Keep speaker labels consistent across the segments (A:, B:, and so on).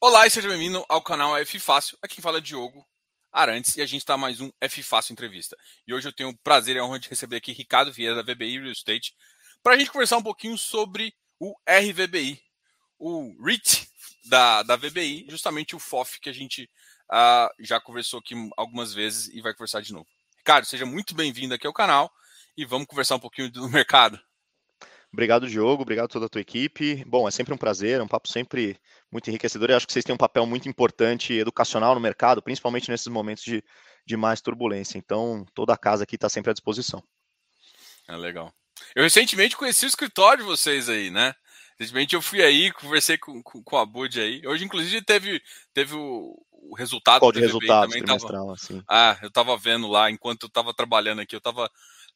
A: Olá e seja bem-vindo ao canal F Fácil. Aqui quem fala é Diogo Arantes e a gente está mais um F Fácil Entrevista. E hoje eu tenho o prazer e a honra de receber aqui Ricardo Vieira da VBI Real Estate para a gente conversar um pouquinho sobre o RVBI, o REIT da, da VBI, justamente o FOF que a gente uh, já conversou aqui algumas vezes e vai conversar de novo. Ricardo, seja muito bem-vindo aqui ao canal e vamos conversar um pouquinho do mercado.
B: Obrigado, Diogo. Obrigado a toda a tua equipe. Bom, é sempre um prazer, é um papo sempre muito enriquecedor. E acho que vocês têm um papel muito importante educacional no mercado, principalmente nesses momentos de, de mais turbulência. Então, toda a casa aqui está sempre à disposição.
A: É legal. Eu recentemente conheci o escritório de vocês aí, né? Recentemente eu fui aí, conversei com, com, com a Bud aí. Hoje, inclusive, teve, teve o, o resultado
B: Qual de resultado também
A: tava, assim. Ah, eu estava vendo lá, enquanto eu estava trabalhando aqui, eu estava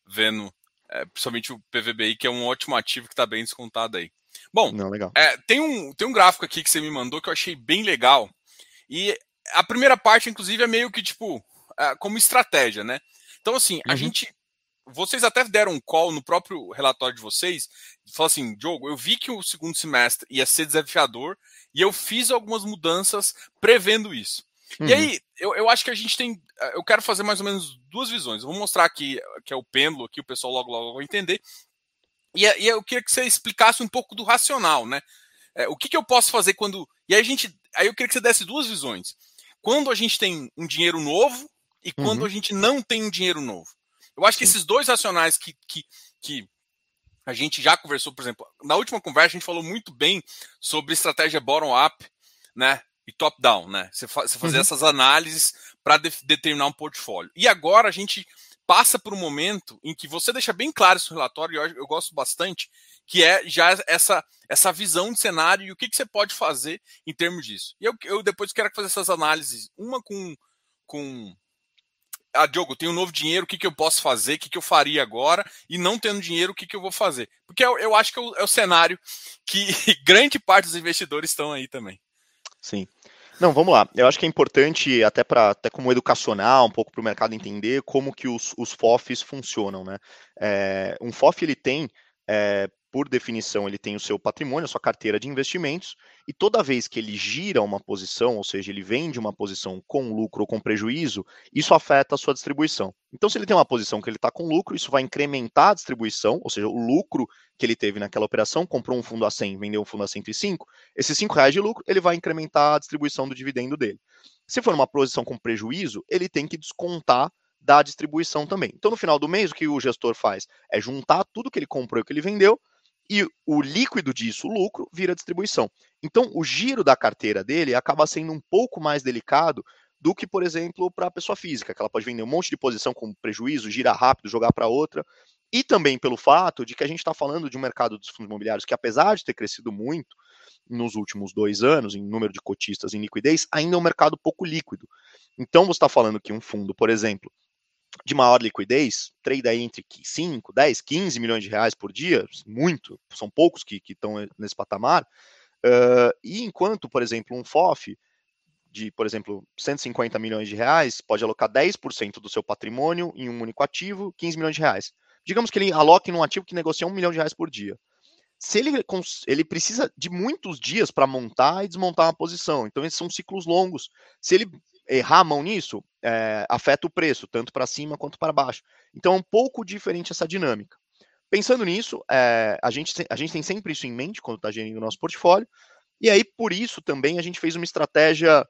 A: vendo é, principalmente o PVBI, que é um ótimo ativo que está bem descontado aí. Bom,
B: Não,
A: é, tem, um, tem um gráfico aqui que você me mandou que eu achei bem legal. E a primeira parte, inclusive, é meio que tipo é, como estratégia, né? Então, assim, a uhum. gente. Vocês até deram um call no próprio relatório de vocês, falou assim, Diogo, eu vi que o segundo semestre ia ser desafiador e eu fiz algumas mudanças prevendo isso. Uhum. E aí, eu, eu acho que a gente tem. Eu quero fazer mais ou menos duas visões. Eu vou mostrar aqui, que é o pêndulo, que o pessoal logo, logo vai entender. E, e eu queria que você explicasse um pouco do racional, né? É, o que, que eu posso fazer quando. E aí a gente. Aí eu queria que você desse duas visões. Quando a gente tem um dinheiro novo e quando uhum. a gente não tem um dinheiro novo. Eu acho que esses dois racionais que, que, que a gente já conversou, por exemplo, na última conversa a gente falou muito bem sobre estratégia bottom-up, né? e top-down, né? Você, fa você fazer uhum. essas análises para de determinar um portfólio. E agora a gente passa por um momento em que você deixa bem claro no relatório, eu, eu gosto bastante, que é já essa, essa visão de cenário e o que, que você pode fazer em termos disso. E eu, eu depois quero fazer essas análises, uma com. com ah, Diogo, tenho um novo dinheiro, o que, que eu posso fazer, o que, que eu faria agora, e não tendo dinheiro, o que, que eu vou fazer? Porque eu, eu acho que é o, é o cenário que grande parte dos investidores estão aí também.
B: Sim. Não, vamos lá. Eu acho que é importante, até para até como educacional, um pouco para o mercado entender como que os, os FOFs funcionam, né? É, um FOF ele tem é, por definição, ele tem o seu patrimônio, a sua carteira de investimentos, e toda vez que ele gira uma posição, ou seja, ele vende uma posição com lucro ou com prejuízo, isso afeta a sua distribuição. Então, se ele tem uma posição que ele está com lucro, isso vai incrementar a distribuição, ou seja, o lucro que ele teve naquela operação, comprou um fundo a 100, vendeu um fundo a 105, esses 5 reais de lucro, ele vai incrementar a distribuição do dividendo dele. Se for uma posição com prejuízo, ele tem que descontar da distribuição também. Então, no final do mês, o que o gestor faz é juntar tudo que ele comprou e que ele vendeu e o líquido disso, o lucro, vira distribuição. Então, o giro da carteira dele acaba sendo um pouco mais delicado do que, por exemplo, para a pessoa física, que ela pode vender um monte de posição com prejuízo, girar rápido, jogar para outra. E também pelo fato de que a gente está falando de um mercado dos fundos imobiliários que, apesar de ter crescido muito nos últimos dois anos, em número de cotistas em liquidez, ainda é um mercado pouco líquido. Então, você está falando que um fundo, por exemplo, de maior liquidez, trade aí entre 5, 10, 15 milhões de reais por dia, muito, são poucos que estão nesse patamar. Uh, e enquanto, por exemplo, um FOF de, por exemplo, 150 milhões de reais pode alocar 10% do seu patrimônio em um único ativo, 15 milhões de reais. Digamos que ele aloque num ativo que negocia um milhão de reais por dia. Se ele, ele precisa de muitos dias para montar e desmontar uma posição, então esses são ciclos longos. Se ele errar a mão nisso, é, afeta o preço, tanto para cima quanto para baixo. Então é um pouco diferente essa dinâmica. Pensando nisso, é, a, gente, a gente tem sempre isso em mente quando está gerindo o nosso portfólio, e aí por isso também a gente fez uma estratégia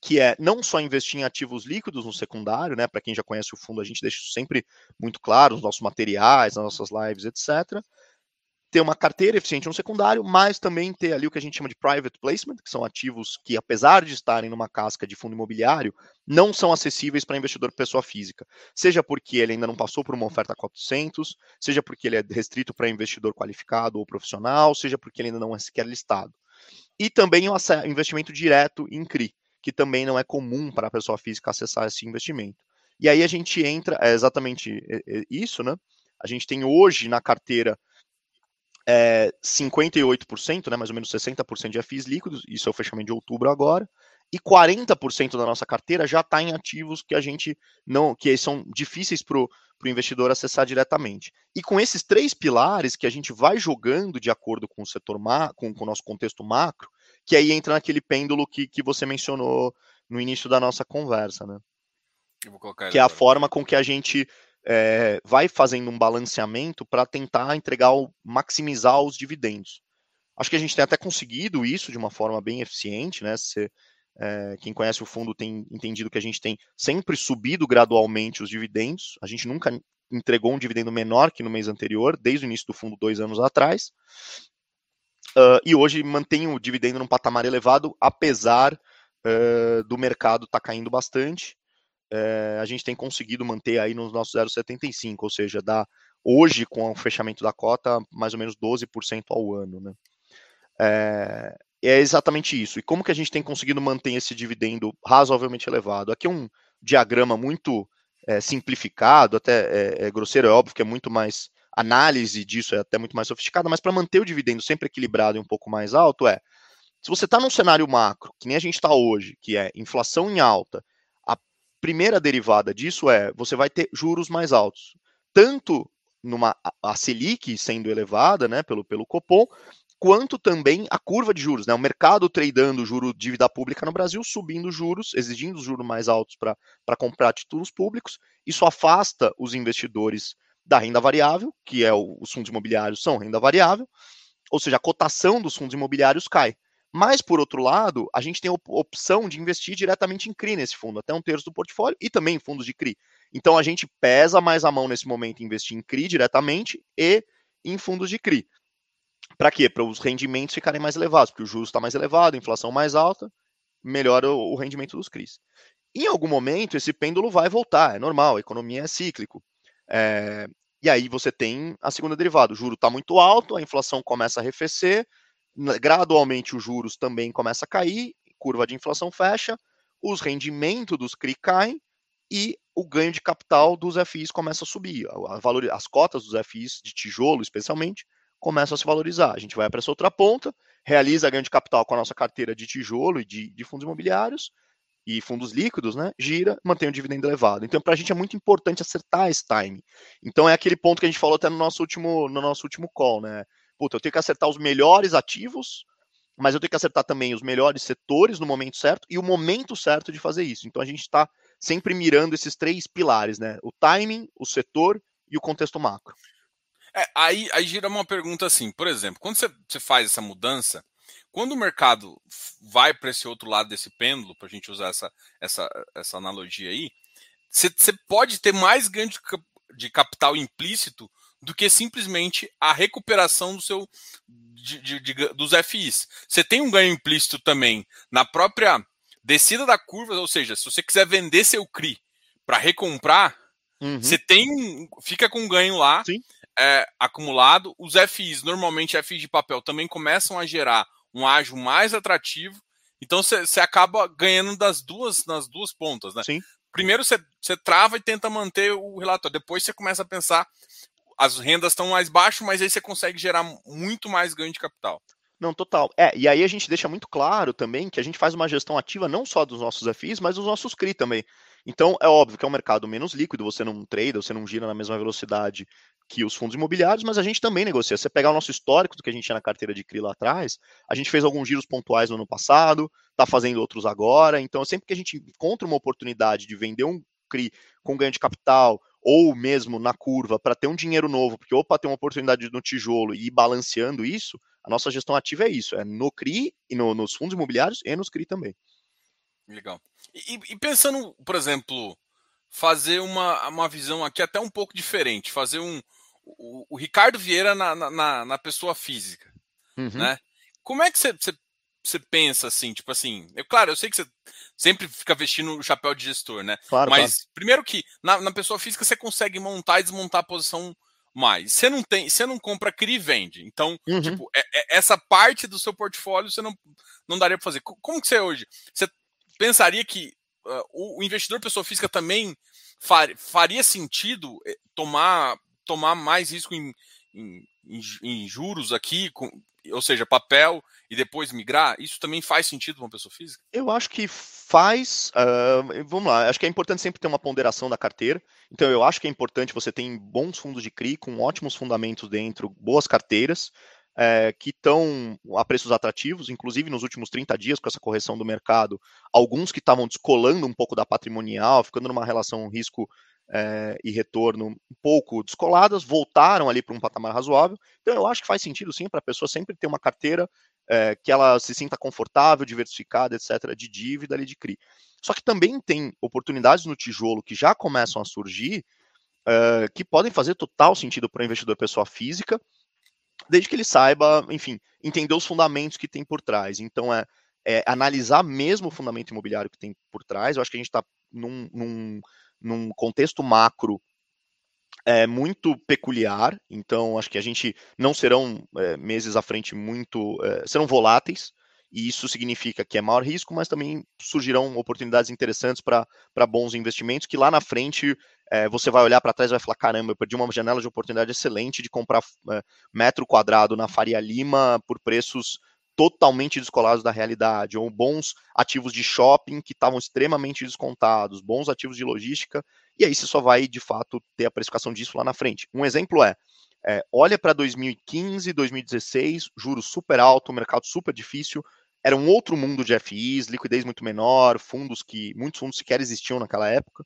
B: que é não só investir em ativos líquidos no secundário, né? Para quem já conhece o fundo, a gente deixa isso sempre muito claro nos nossos materiais, nas nossas lives, etc ter uma carteira eficiente no secundário, mas também ter ali o que a gente chama de private placement, que são ativos que, apesar de estarem numa casca de fundo imobiliário, não são acessíveis para investidor pessoa física. Seja porque ele ainda não passou por uma oferta 400, seja porque ele é restrito para investidor qualificado ou profissional, seja porque ele ainda não é sequer listado. E também o investimento direto em CRI, que também não é comum para a pessoa física acessar esse investimento. E aí a gente entra, é exatamente isso, né? A gente tem hoje na carteira é, 58%, né, mais ou menos 60% de FIs líquidos, isso é o fechamento de outubro agora, e 40% da nossa carteira já está em ativos que a gente não, que são difíceis para o investidor acessar diretamente. E com esses três pilares que a gente vai jogando de acordo com o setor com, com o nosso contexto macro, que aí entra naquele pêndulo que, que você mencionou no início da nossa conversa, né? que é a forma com que a gente é, vai fazendo um balanceamento para tentar entregar, maximizar os dividendos. Acho que a gente tem até conseguido isso de uma forma bem eficiente, né? Você, é, quem conhece o fundo tem entendido que a gente tem sempre subido gradualmente os dividendos. A gente nunca entregou um dividendo menor que no mês anterior, desde o início do fundo, dois anos atrás. Uh, e hoje mantém o dividendo num patamar elevado, apesar uh, do mercado estar tá caindo bastante. Uh, a gente tem conseguido manter aí nos nossos 0,75, ou seja, dá hoje, com o fechamento da cota, mais ou menos 12% ao ano. Né? É, é exatamente isso. E como que a gente tem conseguido manter esse dividendo razoavelmente elevado? Aqui é um diagrama muito é, simplificado, até é, é grosseiro, é óbvio que é muito mais análise disso é até muito mais sofisticada, mas para manter o dividendo sempre equilibrado e um pouco mais alto é, se você está num cenário macro, que nem a gente está hoje, que é inflação em alta, primeira derivada disso é, você vai ter juros mais altos, tanto numa a Selic sendo elevada, né, pelo pelo Copom, quanto também a curva de juros, né? O mercado tradando juro dívida pública no Brasil, subindo juros, exigindo juros mais altos para comprar títulos públicos. Isso afasta os investidores da renda variável, que é o, os fundos imobiliários são renda variável, ou seja, a cotação dos fundos imobiliários cai. Mas, por outro lado, a gente tem a opção de investir diretamente em CRI nesse fundo, até um terço do portfólio, e também em fundos de CRI. Então, a gente pesa mais a mão nesse momento em investir em CRI diretamente e em fundos de CRI. Para quê? Para os rendimentos ficarem mais elevados, porque o juros está mais elevado, a inflação mais alta, melhora o rendimento dos CRIs. Em algum momento, esse pêndulo vai voltar, é normal, a economia é cíclico. É, e aí você tem a segunda derivada. O juro está muito alto, a inflação começa a arrefecer, gradualmente os juros também começa a cair, curva de inflação fecha, os rendimentos dos CRI caem e o ganho de capital dos FIs começa a subir. A valor, as cotas dos FIs, de tijolo especialmente, começam a se valorizar. A gente vai para essa outra ponta, realiza ganho de capital com a nossa carteira de tijolo e de, de fundos imobiliários, e fundos líquidos, né, gira, mantém o dividendo elevado. Então, para a gente é muito importante acertar esse time. Então, é aquele ponto que a gente falou até no nosso último, no nosso último call, né? Puta, eu tenho que acertar os melhores ativos, mas eu tenho que acertar também os melhores setores no momento certo e o momento certo de fazer isso. Então, a gente está sempre mirando esses três pilares, né? O timing, o setor e o contexto macro.
A: É, aí, aí gira uma pergunta assim, por exemplo, quando você, você faz essa mudança, quando o mercado vai para esse outro lado desse pêndulo, para a gente usar essa, essa, essa analogia aí, você pode ter mais ganho de, de, capital implícito do que simplesmente a recuperação do seu de, de, de, dos FIs. Você tem um ganho implícito também na própria descida da curva, ou seja, se você quiser vender seu CRI para recomprar, uhum. você tem fica com um ganho lá é, acumulado. Os FIs, normalmente FIs de papel, também começam a gerar um ágio mais atrativo. Então você acaba ganhando das duas, nas duas pontas, né?
B: Sim.
A: Primeiro você trava e tenta manter o relatório. Depois você começa a pensar, as rendas estão mais baixas, mas aí você consegue gerar muito mais ganho de capital.
B: Não, total. É, e aí a gente deixa muito claro também que a gente faz uma gestão ativa não só dos nossos FIs, mas dos nossos CRI também. Então, é óbvio que é um mercado menos líquido, você não trade, você não gira na mesma velocidade que os fundos imobiliários, mas a gente também negocia. Se você pegar o nosso histórico do que a gente tinha na carteira de CRI lá atrás, a gente fez alguns giros pontuais no ano passado, está fazendo outros agora. Então, sempre que a gente encontra uma oportunidade de vender um CRI com ganho de capital, ou mesmo na curva, para ter um dinheiro novo, porque opa, tem uma oportunidade no tijolo e ir balanceando isso, a nossa gestão ativa é isso, é no CRI e no, nos fundos imobiliários e nos CRI também.
A: Legal. E, e pensando, por exemplo, fazer uma, uma visão aqui até um pouco diferente, fazer um, o, o Ricardo Vieira na, na, na pessoa física, uhum. né? Como é que você, você, você pensa assim, tipo assim, eu, claro, eu sei que você sempre fica vestindo o chapéu de gestor, né?
B: Claro,
A: Mas
B: claro.
A: primeiro que na, na, pessoa física você consegue montar e desmontar a posição mais. Você não tem, você não compra CRI e vende. Então, uhum. tipo, é, é, essa parte do seu portfólio você não, não daria para fazer. Como que você é hoje? Você pensaria que uh, o, o investidor pessoa física também far, faria sentido eh, tomar tomar mais risco em, em, em juros aqui, com, ou seja, papel e depois migrar? Isso também faz sentido para uma pessoa física?
B: Eu acho que faz. Uh, vamos lá, acho que é importante sempre ter uma ponderação da carteira. Então, eu acho que é importante você ter bons fundos de CRI com ótimos fundamentos dentro, boas carteiras. é, que estão a preços atrativos, inclusive nos últimos 30 dias, com essa correção do mercado, alguns que estavam descolando um pouco da patrimonial, ficando numa relação risco é, e retorno um pouco descoladas, voltaram ali para um patamar razoável. Então, eu acho que faz sentido sim para a pessoa sempre ter uma carteira é, que ela se sinta confortável, diversificada, etc., de dívida ali de CRI. Só que também tem oportunidades no tijolo que já começam a surgir, uh, que podem fazer total sentido para o investidor pessoa física, desde que ele saiba, enfim, entender os fundamentos que tem por trás. Então, é, é analisar mesmo o fundamento imobiliário que tem por trás. Eu acho que a gente está num, num, num contexto macro é muito peculiar, então acho que a gente não serão é, meses à frente muito, é, serão voláteis, e isso significa que é maior risco, mas também surgirão oportunidades interessantes para bons investimentos, que lá na frente é, você vai olhar para trás e vai falar: caramba, eu perdi uma janela de oportunidade excelente de comprar é, metro quadrado na Faria Lima por preços totalmente descolados da realidade, ou bons ativos de shopping que estavam extremamente descontados, bons ativos de logística, e aí você só vai de fato ter a precificação disso lá na frente. Um exemplo é é, olha para 2015, 2016, juros super alto, mercado super difícil, era um outro mundo de FIs, liquidez muito menor, fundos que muitos fundos sequer existiam naquela época.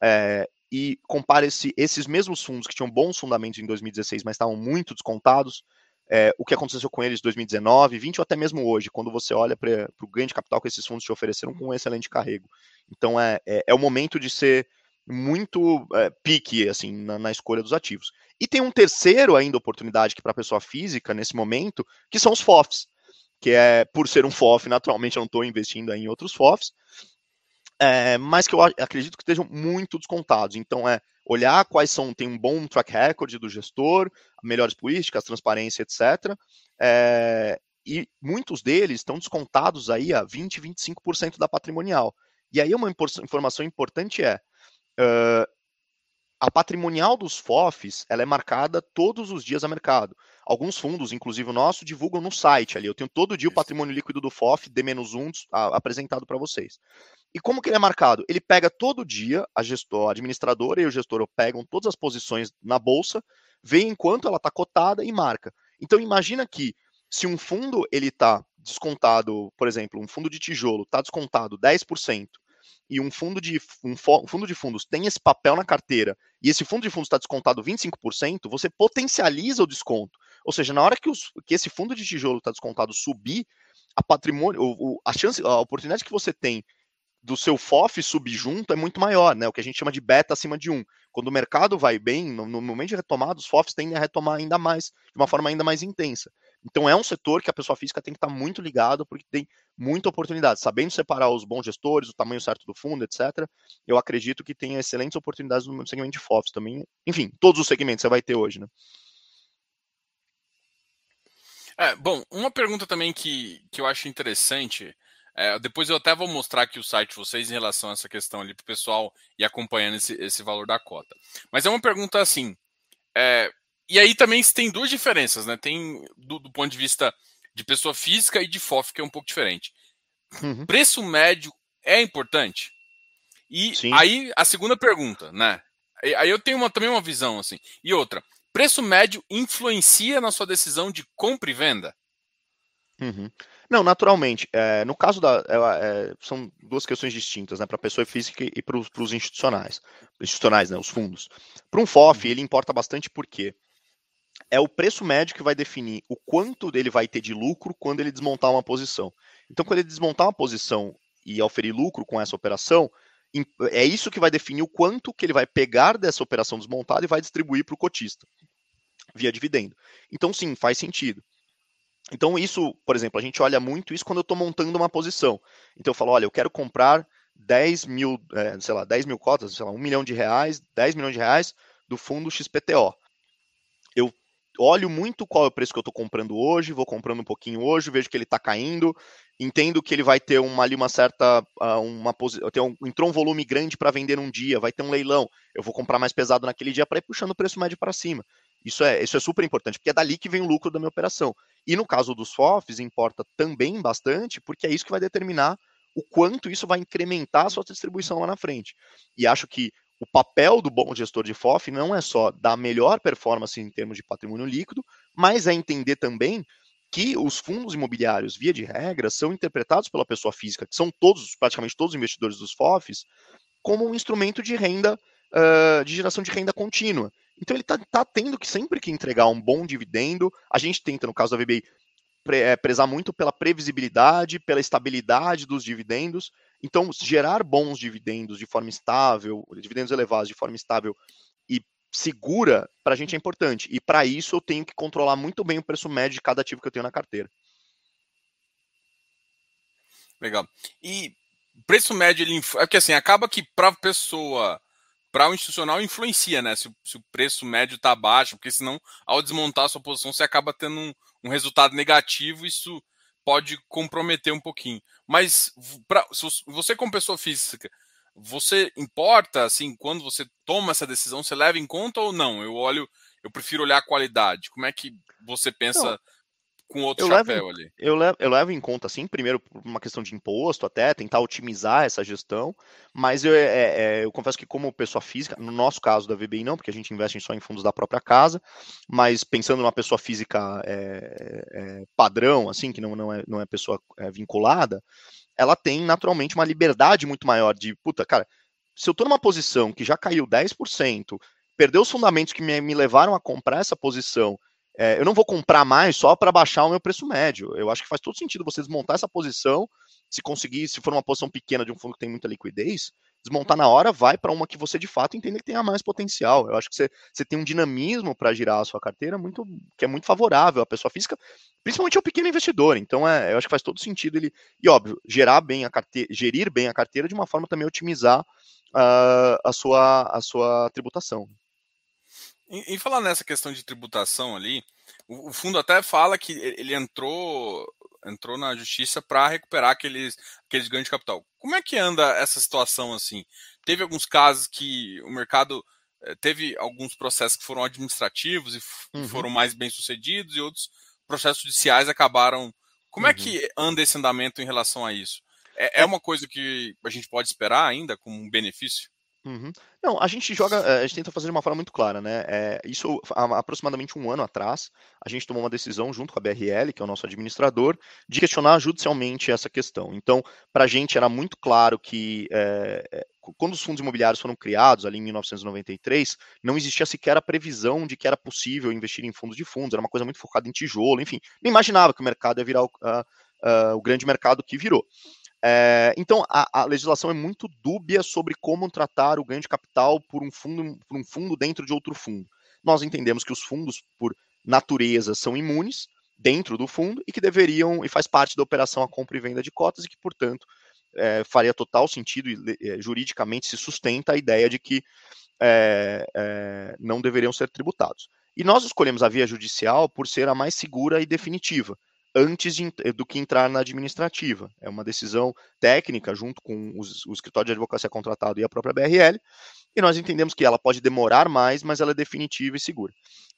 B: É, e compare esse, esses mesmos fundos que tinham bons fundamentos em 2016, mas estavam muito descontados, é, o que aconteceu com eles em 2019, 20 ou até mesmo hoje, quando você olha para o ganho de capital que esses fundos te ofereceram com um excelente carrego. Então é, é, é o momento de ser muito é, pique assim na, na, escolha dos ativos. E tem um terceiro ainda oportunidade que para a pessoa física nesse momento, que são os FOFs, que é por ser um FOF, naturalmente eu não estou investindo em outros FOFs, é, mas que eu acredito que estejam muito descontados. Então é olhar quais são, tem um bom track record do gestor, melhores políticas, transparência, etc. É, e muitos deles estão descontados aí a 20, 25% da patrimonial. E aí uma informação importante é Uh, a patrimonial dos FOFs ela é marcada todos os dias a mercado. Alguns fundos, inclusive o nosso, divulgam no site ali. Eu tenho todo dia o patrimônio líquido do FOF, D-1, apresentado para vocês. E como que ele é marcado? Ele pega todo dia, a, gestor, a administradora e o gestor pegam todas as posições na bolsa, veem quanto ela está cotada e marca. Então imagina que se um fundo ele está descontado, por exemplo, um fundo de tijolo está descontado 10%, e um fundo de, um, um fundo de fundos tem esse papel na carteira e esse fundo de fundos está descontado 25%, você potencializa o desconto. Ou seja, na hora que, os, que esse fundo de tijolo está descontado subir, a patrimônio, o, o, a chance, a oportunidade que você tem do seu FOF subir junto é muito maior, né? O que a gente chama de beta acima de 1. Quando o mercado vai bem, no, no momento de retomada, os FOFs tendem a retomar ainda mais, de uma forma ainda mais intensa. Então é um setor que a pessoa física tem que estar muito ligado, porque tem muita oportunidade. Sabendo separar os bons gestores, o tamanho certo do fundo, etc., eu acredito que tem excelentes oportunidades no segmento de FOFs também. Enfim, todos os segmentos você vai ter hoje, né?
A: É, bom, uma pergunta também que, que eu acho interessante, é, depois eu até vou mostrar aqui o site de vocês em relação a essa questão ali para o pessoal ir acompanhando esse, esse valor da cota. Mas é uma pergunta assim, é, e aí também tem duas diferenças, né? Tem do, do, ponto de vista de pessoa física e de FOF, que é um pouco diferente. Uhum. Preço médio é importante? E Sim. aí a segunda pergunta, né? Aí eu tenho uma, também uma visão assim. E outra, preço médio influencia na sua decisão de compra e venda?
B: Uhum. Não, naturalmente. É, no caso da. É, é, são duas questões distintas, né? Para a pessoa física e para os institucionais. Institucionais, né? Os fundos. Para um FOF, uhum. ele importa bastante porque é o preço médio que vai definir o quanto ele vai ter de lucro quando ele desmontar uma posição. Então, quando ele desmontar uma posição e oferir lucro com essa operação, é isso que vai definir o quanto que ele vai pegar dessa operação desmontada e vai distribuir para o cotista via dividendo. Então, sim, faz sentido. Então, isso, por exemplo, a gente olha muito isso quando eu estou montando uma posição. Então, eu falo, olha, eu quero comprar 10 mil, é, sei lá, 10 mil cotas, sei lá, 1 milhão de reais, 10 milhões de reais do fundo XPTO. Eu olho muito qual é o preço que eu estou comprando hoje, vou comprando um pouquinho hoje, vejo que ele está caindo, entendo que ele vai ter uma ali uma certa ah, uma um, entrou um volume grande para vender um dia, vai ter um leilão, eu vou comprar mais pesado naquele dia para ir puxando o preço médio para cima. Isso é, isso é super importante, porque é dali que vem o lucro da minha operação. E no caso dos FOFs, importa também bastante, porque é isso que vai determinar o quanto isso vai incrementar a sua distribuição lá na frente. E acho que o papel do bom gestor de FOF não é só dar melhor performance em termos de patrimônio líquido, mas é entender também que os fundos imobiliários, via de regra, são interpretados pela pessoa física, que são todos, praticamente todos os investidores dos FOFs, como um instrumento de renda, uh, de geração de renda contínua. Então ele está tá tendo que sempre que entregar um bom dividendo, a gente tenta, no caso da VBI, pre, é, prezar muito pela previsibilidade, pela estabilidade dos dividendos. Então, gerar bons dividendos de forma estável, dividendos elevados de forma estável e segura, para a gente é importante. E para isso eu tenho que controlar muito bem o preço médio de cada ativo que eu tenho na carteira.
A: Legal. E preço médio, ele, é que assim, acaba que para a pessoa, para o institucional, influencia, né? Se, se o preço médio está baixo, porque senão, ao desmontar a sua posição, você acaba tendo um, um resultado negativo, isso pode comprometer um pouquinho. Mas pra, você, como pessoa física, você importa, assim, quando você toma essa decisão, você leva em conta ou não? Eu olho, eu prefiro olhar a qualidade. Como é que você pensa não, com outro
B: eu
A: chapéu
B: levo,
A: ali?
B: Eu levo, eu levo em conta, assim, primeiro por uma questão de imposto até, tentar otimizar essa gestão, mas eu, é, é, eu confesso que como pessoa física, no nosso caso da VBI não, porque a gente investe só em fundos da própria casa, mas pensando numa pessoa física é, é padrão, assim, que não, não, é, não é pessoa é, vinculada, ela tem naturalmente uma liberdade muito maior de, puta, cara, se eu estou numa posição que já caiu 10%, perdeu os fundamentos que me, me levaram a comprar essa posição, é, eu não vou comprar mais só para baixar o meu preço médio. Eu acho que faz todo sentido você desmontar essa posição, se conseguir, se for uma posição pequena de um fundo que tem muita liquidez, desmontar na hora, vai para uma que você de fato entende que tenha mais potencial. Eu acho que você, você tem um dinamismo para girar a sua carteira muito que é muito favorável à pessoa física, principalmente ao pequeno investidor. Então, é, eu acho que faz todo sentido ele, e óbvio, gerar bem a carteira, gerir bem a carteira de uma forma também otimizar uh, a, sua, a sua tributação.
A: Em, falar nessa questão de tributação ali, o, o fundo até fala que ele entrou entrou na justiça para recuperar aqueles, aqueles ganhos de capital. Como é que anda essa situação assim? Teve alguns casos que o mercado eh, teve alguns processos que foram administrativos e uhum. foram mais bem sucedidos e outros processos judiciais acabaram. Como uhum. é que anda esse andamento em relação a isso? É, é, é uma coisa que a gente pode esperar ainda como um benefício?
B: Uhum. Não, a gente joga, eh, a gente tenta fazer de uma forma muito clara, né? É, isso há aproximadamente um ano atrás, a gente tomou uma decisão junto com a BRL, que é o nosso administrador, de questionar judicialmente essa questão. Então, para a gente era muito claro que é, quando os fundos imobiliários foram criados, ali em 1993, não existia sequer a previsão de que era possível investir em fundos de fundos, era uma coisa muito focada em tijolo, enfim, não imaginava que o mercado ia virar o, o grande mercado que virou. É, então, a, a, legislação é muito dúbia sobre como tratar o ganho de capital por um, fundo, por um fundo dentro de outro fundo. Nós entendemos que os fundos, por natureza, são imunes dentro do fundo e que deveriam, e faz parte da operação a compra e venda de cotas, e que, portanto, é, faria total sentido e é, juridicamente se sustenta a ideia de que é, é, não deveriam ser tributados. E nós escolhemos a via judicial por ser a mais segura e definitiva antes de, do que entrar na administrativa. É uma decisão técnica, junto com os, o escritório de advocacia contratado e a própria BRL, e nós entendemos que ela pode demorar mais, mas ela é definitiva e segura.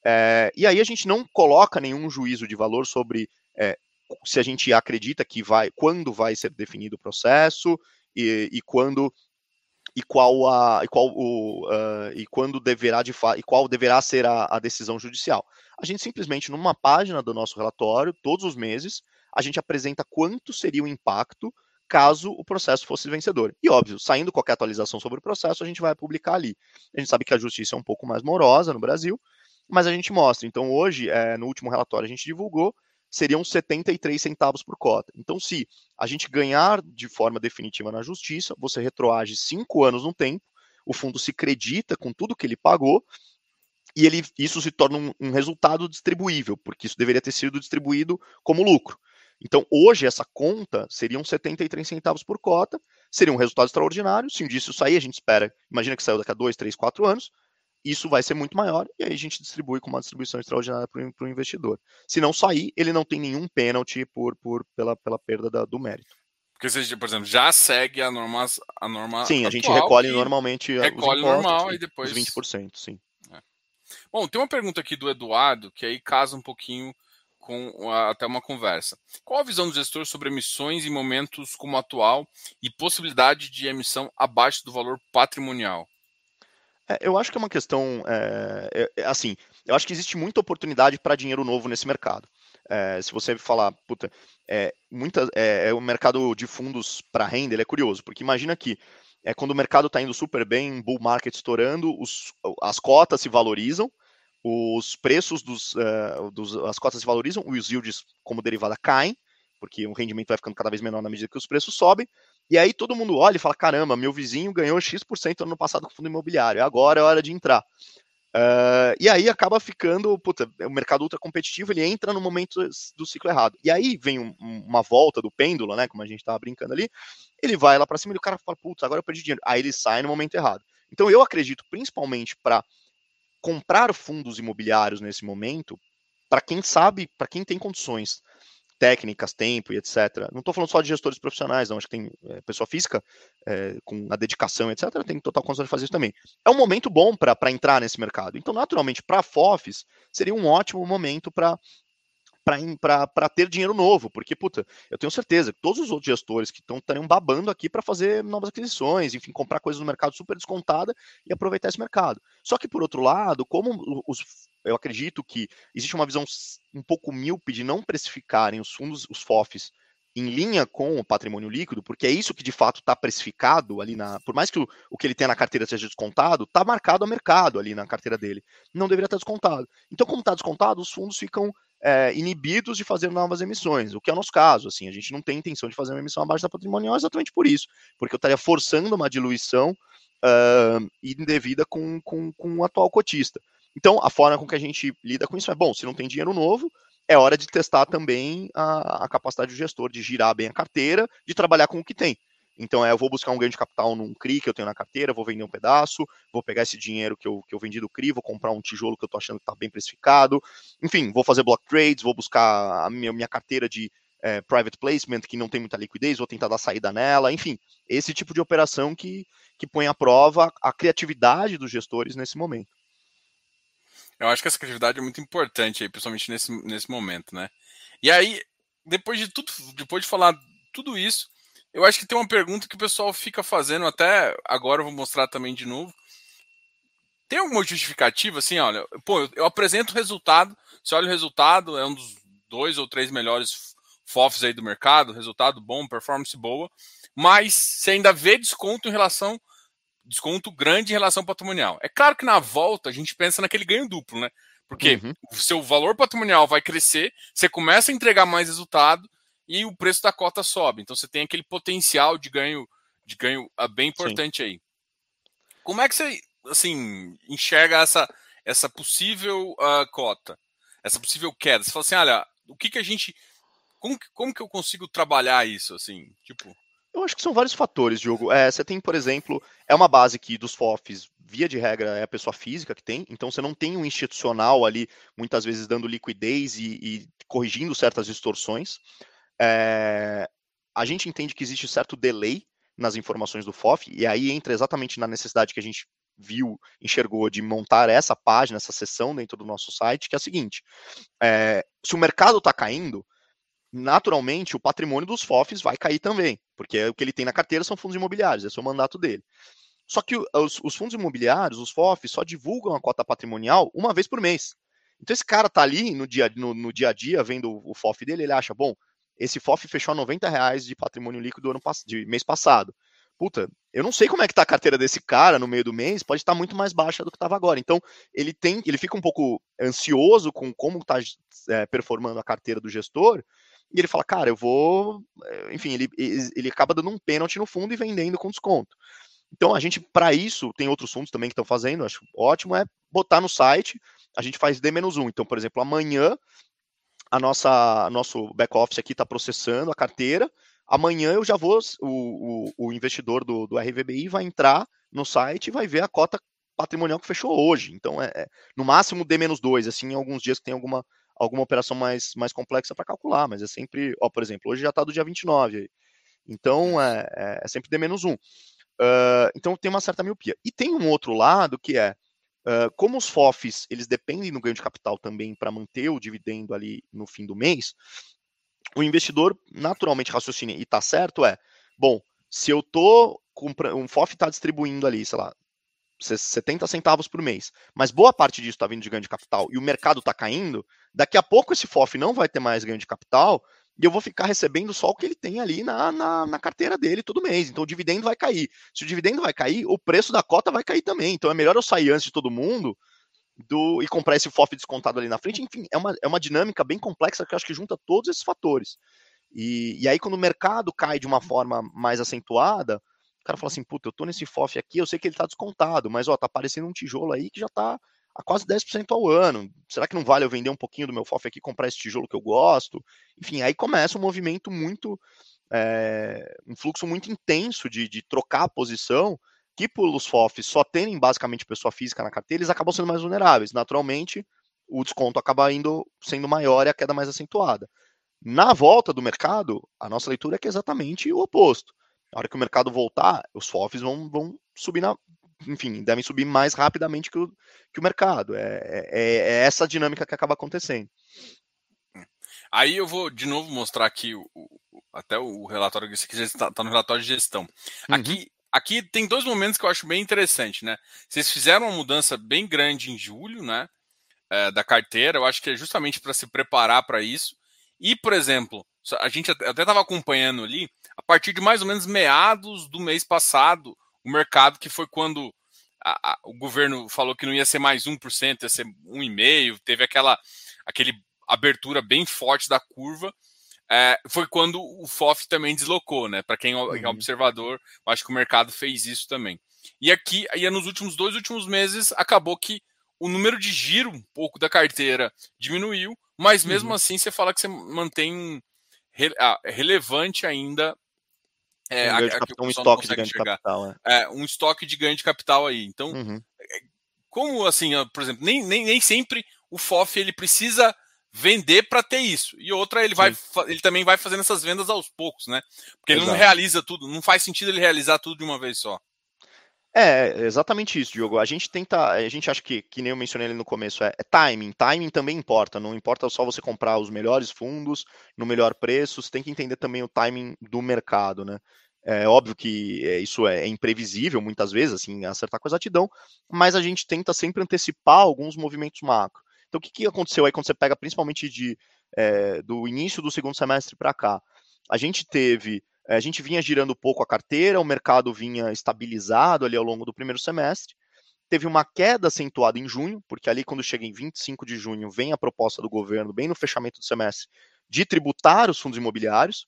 B: É, e aí a gente não coloca nenhum juízo de valor sobre é, se a gente acredita que vai, quando vai ser definido o processo e, e quando e qual a e qual o uh, e quando deverá de e qual deverá ser a, a, decisão judicial. A gente simplesmente numa página do nosso relatório, todos os meses, a gente apresenta quanto seria o impacto caso o processo fosse vencedor. E óbvio, saindo qualquer atualização sobre o processo, a gente vai publicar ali. A gente sabe que a justiça é um pouco mais morosa no Brasil, mas a gente mostra. Então hoje, é, no último relatório a gente divulgou seriam 73 centavos por cota. Então, se a gente ganhar de forma definitiva na justiça, você retroage cinco anos no tempo, o fundo se acredita com tudo que ele pagou, e ele, isso se torna um, um resultado distribuível, porque isso deveria ter sido distribuído como lucro. Então, hoje, essa conta seriam 73 centavos por cota, seria um resultado extraordinário. Se um dia isso sair, a gente espera, imagina que saiu daqui a dois, três, quatro anos, isso vai ser muito maior e aí a gente distribui com uma distribuição extraordinária para o investidor. Se não sair, ele não tem nenhum pênalti por, por, pela, pela perda da, do mérito.
A: Porque você, por exemplo, já segue a norma. A norma
B: sim, a gente recolhe normalmente
A: recolhe
B: os impostos,
A: normal e depois.
B: Os 20%, sim. É.
A: Bom, tem uma pergunta aqui do Eduardo que aí casa um pouquinho com até uma conversa. Qual a visão do gestor sobre emissões em momentos como o atual e possibilidade de emissão abaixo do valor patrimonial?
B: É, eu acho que é uma questão, é, é, assim, eu acho que existe muita oportunidade para dinheiro novo nesse mercado. É, se você falar, puta, é, muita, é, é o mercado de fundos para renda, ele é curioso, porque imagina que é quando o mercado está indo super bem, bull market estourando, os, as cotas se valorizam, os preços dos, uh, dos, as cotas se valorizam, os yields como derivada caem, porque o rendimento vai ficando cada vez menor na medida que os preços sobem, e aí todo mundo olha e fala, caramba, meu vizinho ganhou X% no ano passado com fundo imobiliário, agora é hora de entrar. Uh, e aí acaba ficando, puta, o mercado ultra competitivo, ele entra no momento do ciclo errado. E aí vem um, uma volta do pêndulo, né, como a gente estava brincando ali, ele vai lá para cima e o cara fala, putz, agora eu perdi dinheiro. Aí ele sai no momento errado. Então eu acredito, principalmente para comprar fundos imobiliários nesse momento, para quem sabe, para quem tem condições técnicas, tempo e etc. Não estou falando só de gestores profissionais, não. Acho que tem é, pessoa física é, com a dedicação, etc. Tem total condição de fazer isso também. É um momento bom para entrar nesse mercado. Então, naturalmente, para FOFs, seria um ótimo momento para para ter dinheiro novo, porque, puta, eu tenho certeza que todos os outros gestores que estão estariam babando aqui para fazer novas aquisições, enfim, comprar coisas no mercado super descontada e aproveitar esse mercado. Só que, por outro lado, como os, eu acredito que existe uma visão um pouco míope de não precificarem os fundos, os FOFs, em linha com o patrimônio líquido, porque é isso que de fato está precificado ali na. Por mais que o, o que ele tem na carteira seja descontado, está marcado a mercado ali na carteira dele. Não deveria estar descontado. Então, como está descontado, os fundos ficam é, inibidos de fazer novas emissões, o que é o nosso caso. Assim, a gente não tem intenção de fazer uma emissão abaixo da patrimonial exatamente por isso, porque eu estaria forçando uma diluição uh, indevida com, com, com o atual cotista. Então, a forma com que a gente lida com isso é, bom, se não tem dinheiro novo, é hora de testar também a, a capacidade do gestor de girar bem a carteira, de trabalhar com o que tem. Então, é, eu vou buscar um ganho de capital num CRI que eu tenho na carteira, vou vender um pedaço, vou pegar esse dinheiro que eu, que eu vendi do CRI, vou comprar um tijolo que eu estou achando que está bem precificado. Enfim, vou fazer block trades, vou buscar a minha, minha carteira de é, private placement que não tem muita liquidez, vou tentar dar saída nela. Enfim, esse tipo de operação que, que põe à prova a criatividade dos gestores nesse momento.
A: Eu acho que essa criatividade é muito importante aí, principalmente nesse, nesse momento, né? E aí, depois de tudo, depois de falar tudo isso, eu acho que tem uma pergunta que o pessoal fica fazendo, até agora eu vou mostrar também de novo. Tem alguma justificativa, assim, olha, pô, eu apresento o resultado, você olha o resultado, é um dos dois ou três melhores FOFs aí do mercado, resultado bom, performance boa, mas você ainda vê desconto em relação desconto grande em relação patrimonial. É claro que na volta a gente pensa naquele ganho duplo, né? Porque uhum. o seu valor patrimonial vai crescer, você começa a entregar mais resultado e o preço da cota sobe. Então você tem aquele potencial de ganho de ganho ah, bem importante Sim. aí. Como é que você assim enxerga essa essa possível uh, cota, essa possível queda? Você fala assim, olha, o que que a gente como, como que eu consigo trabalhar isso assim, tipo
B: eu acho que são vários fatores, Diogo. É, você tem, por exemplo, é uma base que dos FOFs, via de regra, é a pessoa física que tem, então você não tem um institucional ali, muitas vezes dando liquidez e, e corrigindo certas distorções. É, a gente entende que existe certo delay nas informações do FOF, e aí entra exatamente na necessidade que a gente viu, enxergou de montar essa página, essa seção dentro do nosso site, que é a seguinte: é, se o mercado está caindo, naturalmente o patrimônio dos FOFs vai cair também, porque o que ele tem na carteira são fundos imobiliários, esse é o mandato dele. Só que os, os fundos imobiliários, os FOFs, só divulgam a cota patrimonial uma vez por mês. Então esse cara tá ali no dia, no, no dia a dia vendo o FOF dele, ele acha, bom, esse FOF fechou a 90 reais de patrimônio líquido ano, de mês passado. Puta, eu não sei como é que tá a carteira desse cara no meio do mês, pode estar muito mais baixa do que estava agora. Então, ele tem, ele fica um pouco ansioso com como está é, performando a carteira do gestor, e ele fala, cara, eu vou. Eh, enfim, ele, ele acaba dando um pênalti no fundo e vendendo com desconto. Então, a gente, para isso, tem outros fundos também que estão fazendo, acho ótimo, é botar no site, a gente faz D-1. Então, por exemplo, amanhã, a nossa nosso back-office aqui está processando a carteira, amanhã eu já vou, o, o, o investidor do, do RVBI vai entrar no site e vai ver a cota patrimonial que fechou hoje. Então, é, é no máximo D-2, assim, em alguns dias que tem alguma alguma operação mais, mais complexa para calcular, mas é sempre, ó, por exemplo, hoje já está do dia 29, então é, é, é sempre D-1. Uh, então tem uma certa miopia. E tem um outro lado que é, como os FOFs, eles dependem do ganho de capital também para manter o dividendo ali no fim do mês, o investidor naturalmente raciocina, e está certo, é, bom, se eu tô comprando, um FOF está distribuindo ali, sei lá, 70 centavos por mês, mas boa parte disso está vindo de ganho de capital e o mercado está caindo, daqui a pouco esse FOF não vai ter mais ganho de capital e eu vou ficar recebendo só o que ele tem ali na, na, na, carteira dele todo mês. Então o dividendo vai cair. Se o dividendo vai cair, o preço da cota vai cair também. Então é melhor eu sair antes de todo mundo do e comprar esse FOF descontado ali na frente. Enfim, é uma, é uma dinâmica bem complexa que eu acho que junta todos esses fatores. E, e aí, quando o mercado cai de uma forma mais acentuada, o cara fala assim: puta, eu tô nesse FOF aqui, eu sei que ele tá descontado, mas ó, tá aparecendo um tijolo aí que já tá a quase 10% ao ano. Será que não vale eu vender um pouquinho do meu FOF aqui, comprar esse tijolo que eu gosto? Enfim, aí começa um movimento muito. É, um fluxo muito intenso de, de trocar a posição, que pelos FOFs só terem basicamente pessoa física na carteira, eles acabam sendo mais vulneráveis. Naturalmente, o desconto acaba indo sendo maior e a queda mais acentuada. Na volta do mercado, a nossa leitura é que é exatamente o oposto. Na hora que o mercado voltar, os FOFs vão, vão subir na, enfim, devem subir mais rapidamente que o, que o mercado. É, é, é essa dinâmica que acaba acontecendo.
A: Aí eu vou de novo mostrar aqui o, o até o relatório que está tá no relatório de gestão. Uhum. Aqui, aqui tem dois momentos que eu acho bem interessante, né? Vocês fizeram uma mudança bem grande em julho, né? É, da carteira. Eu acho que é justamente para se preparar para isso. E, por exemplo, a gente até estava acompanhando ali, a partir de mais ou menos meados do mês passado, o mercado, que foi quando a, a, o governo falou que não ia ser mais 1%, ia ser 1,5%, teve aquela aquele abertura bem forte da curva. É, foi quando o FOF também deslocou, né? Para quem é uhum. observador, acho que o mercado fez isso também. E aqui, aí nos últimos dois últimos meses, acabou que o número de giro um pouco da carteira diminuiu, mas mesmo uhum. assim você fala que você mantém relevante ainda
B: é, um, a, capital, um estoque de ganho de capital.
A: É. é. um estoque de ganho de capital aí. Então, uhum. É, como assim, por exemplo, nem, nem, nem sempre o FOF ele precisa vender para ter isso. E outra, ele vai ele também vai fazendo essas vendas aos poucos, né? Porque Exato. ele não realiza tudo, não faz sentido ele realizar tudo de uma vez só.
B: É, exatamente isso, Diogo. A gente tenta, a gente acha que, que nem eu mencionei ali no começo, é, é, timing. Timing também importa. Não importa só você comprar os melhores fundos no melhor preço, você tem que entender também o timing do mercado, né? É óbvio que é, isso é, é imprevisível muitas vezes, assim, acertar com exatidão, mas a gente tenta sempre antecipar alguns movimentos macro. Então, o que, que aconteceu aí quando você pega principalmente de, é, do início do segundo semestre para cá? A gente teve, a gente vinha girando pouco a carteira, o mercado vinha estabilizado ali ao longo do primeiro semestre, teve uma queda acentuada em junho, porque ali quando chega em 25 de junho vem a proposta do governo, bem no fechamento do semestre, de tributar os fundos imobiliários,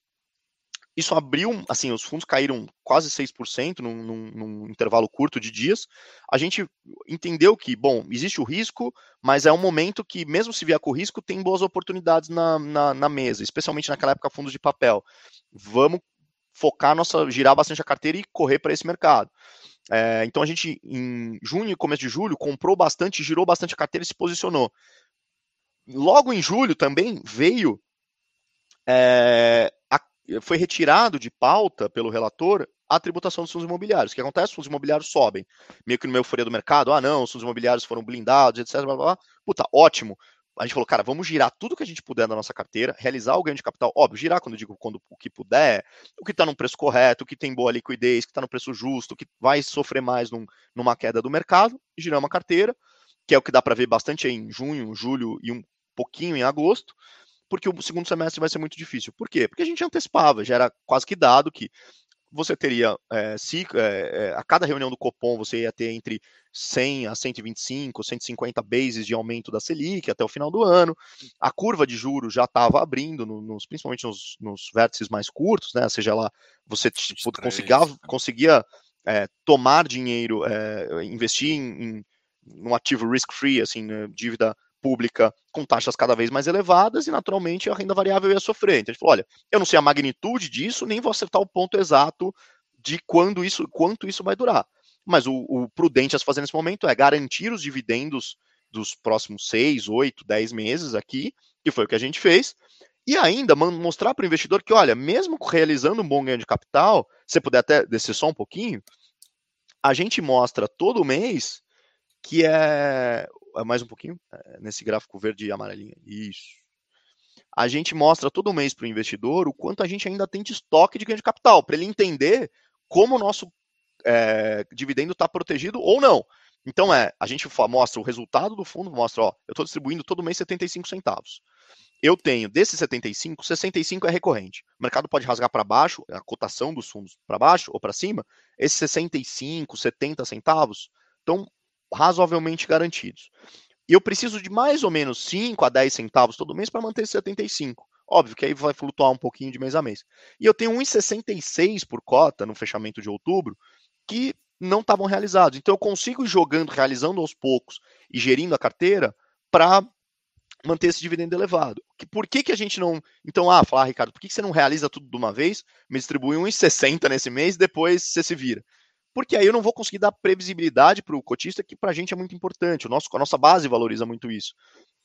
B: isso abriu, assim, os fundos caíram quase 6% num, num, num, intervalo curto de dias. A gente entendeu que, bom, existe o risco, mas é um momento que, mesmo se vier com risco, tem boas oportunidades na, na, na mesa, especialmente naquela época fundos de papel. Vamos focar nossa, girar bastante a carteira e correr para esse mercado. É, então a gente, em junho e começo de julho, comprou bastante, girou bastante a carteira e se posicionou. Logo em julho também veio é, foi retirado de pauta pelo relator a tributação dos fundos imobiliários. O que acontece? Os fundos imobiliários sobem. Meio que no meu euforia do mercado, ah, não, os fundos imobiliários foram blindados, etc. Blá, blá, blá. Puta, ótimo. A gente falou, cara, vamos girar tudo que a gente puder da nossa carteira, realizar o ganho de capital. Óbvio, girar quando eu digo quando o que puder, o que está no preço correto, o que tem boa liquidez, que está no preço justo, que vai sofrer mais num, numa queda do mercado, girar uma carteira, que é o que dá para ver bastante em junho, julho e um pouquinho em agosto porque o segundo semestre vai ser muito difícil. Por quê? Porque a gente antecipava, já era quase que dado que você teria, é, se, é, a cada reunião do Copom, você ia ter entre 100 a 125, 150 bases de aumento da Selic até o final do ano. A curva de juros já estava abrindo, nos, principalmente nos, nos, vértices mais curtos, né? Seja lá, você tipo, conseguia, conseguia é, tomar dinheiro, investir em, em um ativo risk-free, assim, né, dívida pública com taxas cada vez mais elevadas e, naturalmente, a renda variável ia sofrer. Então, a gente falou, olha, eu não sei a magnitude disso, nem vou acertar o ponto exato de quando isso, quanto isso vai durar. Mas o, o prudente a se fazer nesse momento é garantir os dividendos dos próximos seis, oito, dez meses aqui, que foi o que a gente fez, e ainda mostrar para o investidor que, olha, mesmo realizando um bom ganho de capital, se puder até descer só um pouquinho, a gente mostra todo mês que é é mais um pouquinho, é, nesse gráfico verde e amarelinho. Isso. A gente mostra todo mês para o investidor o quanto a gente ainda tem de estoque de ganho de capital, para ele entender como o nosso é, dividendo está protegido ou não. Então é, a gente mostra o resultado do fundo, mostra, ó, eu estou distribuindo todo mês 75 centavos. Eu tenho desses 75, 65 é recorrente. O mercado pode rasgar para baixo, a cotação dos fundos para baixo ou para cima, esses 65, 70 centavos estão razoavelmente garantidos. E eu preciso de mais ou menos 5 a 10 centavos todo mês para manter esse 75. Óbvio que aí vai flutuar um pouquinho de mês a mês. E eu tenho 1,66 por cota no fechamento de outubro, que não estavam realizados. Então eu consigo ir jogando, realizando aos poucos e gerindo a carteira para manter esse dividendo elevado. Por que, que a gente não. Então, ah, falar, ah, Ricardo, por que, que você não realiza tudo de uma vez, me distribui 1,60 nesse mês, depois você se vira? Porque aí eu não vou conseguir dar previsibilidade para o cotista, que para a gente é muito importante. O nosso, a nossa base valoriza muito isso.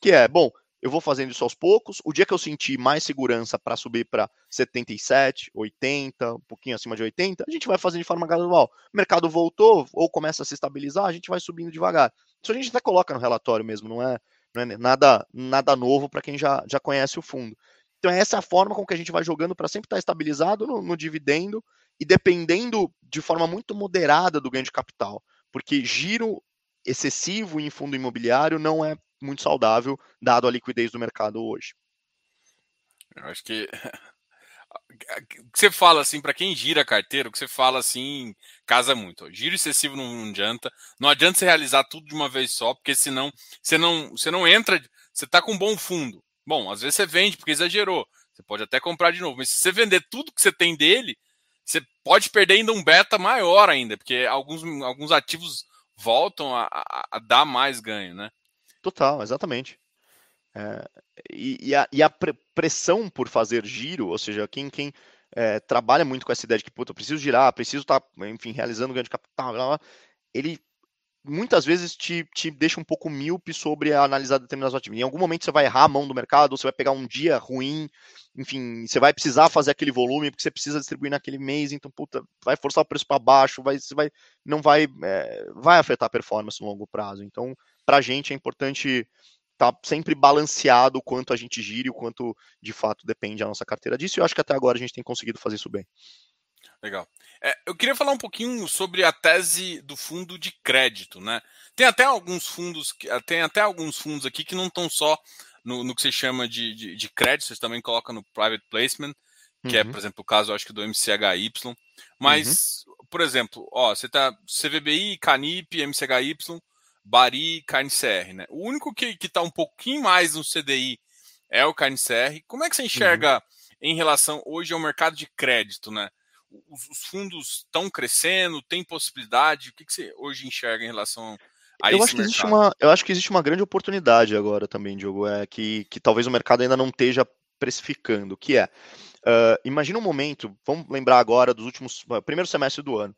B: Que é, bom, eu vou fazendo isso aos poucos. O dia que eu sentir mais segurança para subir para 77, 80, um pouquinho acima de 80, a gente vai fazendo de forma gradual. O mercado voltou ou começa a se estabilizar, a gente vai subindo devagar. Isso a gente até coloca no relatório mesmo, não é, não é nada, nada novo para quem já, já conhece o fundo. Então, essa é a forma com que a gente vai jogando para sempre estar tá estabilizado no, no dividendo e dependendo de forma muito moderada do ganho de capital. Porque giro excessivo em fundo imobiliário não é muito saudável, dado a liquidez do mercado hoje.
A: Eu acho que o que você fala assim, para quem gira carteira, o que você fala assim, casa muito. Giro excessivo não adianta. Não adianta você realizar tudo de uma vez só, porque senão você não, você não entra. Você está com um bom fundo. Bom, às vezes você vende porque exagerou. Você pode até comprar de novo, mas se você vender tudo que você tem dele, você pode perder ainda um beta maior ainda, porque alguns, alguns ativos voltam a, a, a dar mais ganho, né?
B: Total, exatamente. É, e, e, a, e, a, pressão por fazer giro, ou seja, quem, quem é, trabalha muito com essa ideia de que, puta, preciso girar, preciso estar, tá, enfim, realizando ganho de capital, blá, blá, ele muitas vezes te, te deixa um pouco míope sobre analisar determinados ativos. Em algum momento você vai errar a mão do mercado, ou você vai pegar um dia ruim, enfim, você vai precisar fazer aquele volume porque você precisa distribuir naquele mês, então puta, vai forçar o preço para baixo, vai, você vai, não vai, é, vai afetar a performance no longo prazo. Então, para a gente é importante estar tá sempre balanceado o quanto a gente gira e o quanto de fato depende a nossa carteira disso. E eu acho que até agora a gente tem conseguido fazer isso bem.
A: Legal. É, eu queria falar um pouquinho sobre a tese do fundo de crédito, né? Tem até alguns fundos, tem até alguns fundos aqui que não estão só no, no, que se chama de, de, de, crédito, vocês também colocam no private placement, que é, uhum. é, por exemplo, o caso, acho que do MCHY. Mas, uhum. por exemplo, ó, você tá CVBI, Canip, MCHY, Bari, KNCR, né? O único que, que tá um pouquinho mais no CDI é o KNCR. Como é que você enxerga uhum. em relação hoje ao mercado de crédito, né? Os, os fundos estão crescendo, tem possibilidade? O que, que você hoje enxerga em relação a
B: eu
A: esse
B: acho que existe uma, Eu acho que existe uma grande oportunidade agora também, Diogo, é que, que talvez o mercado ainda não esteja precificando, que é, uh, imagina um momento, vamos lembrar agora dos últimos, primeiro semestre do ano,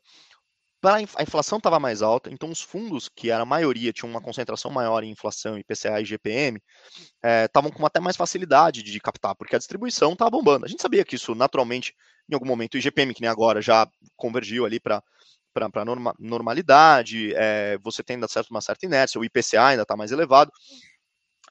B: a inflação estava mais alta, então os fundos, que era a maioria, tinham uma concentração maior em inflação, IPCA e GPM, estavam eh, com até mais facilidade de captar, porque a distribuição estava bombando. A gente sabia que isso, naturalmente, em algum momento, o IGPM, que nem agora, já convergiu ali para para norma, normalidade, é, você tem ainda certo, uma certa inércia, o IPCA ainda está mais elevado,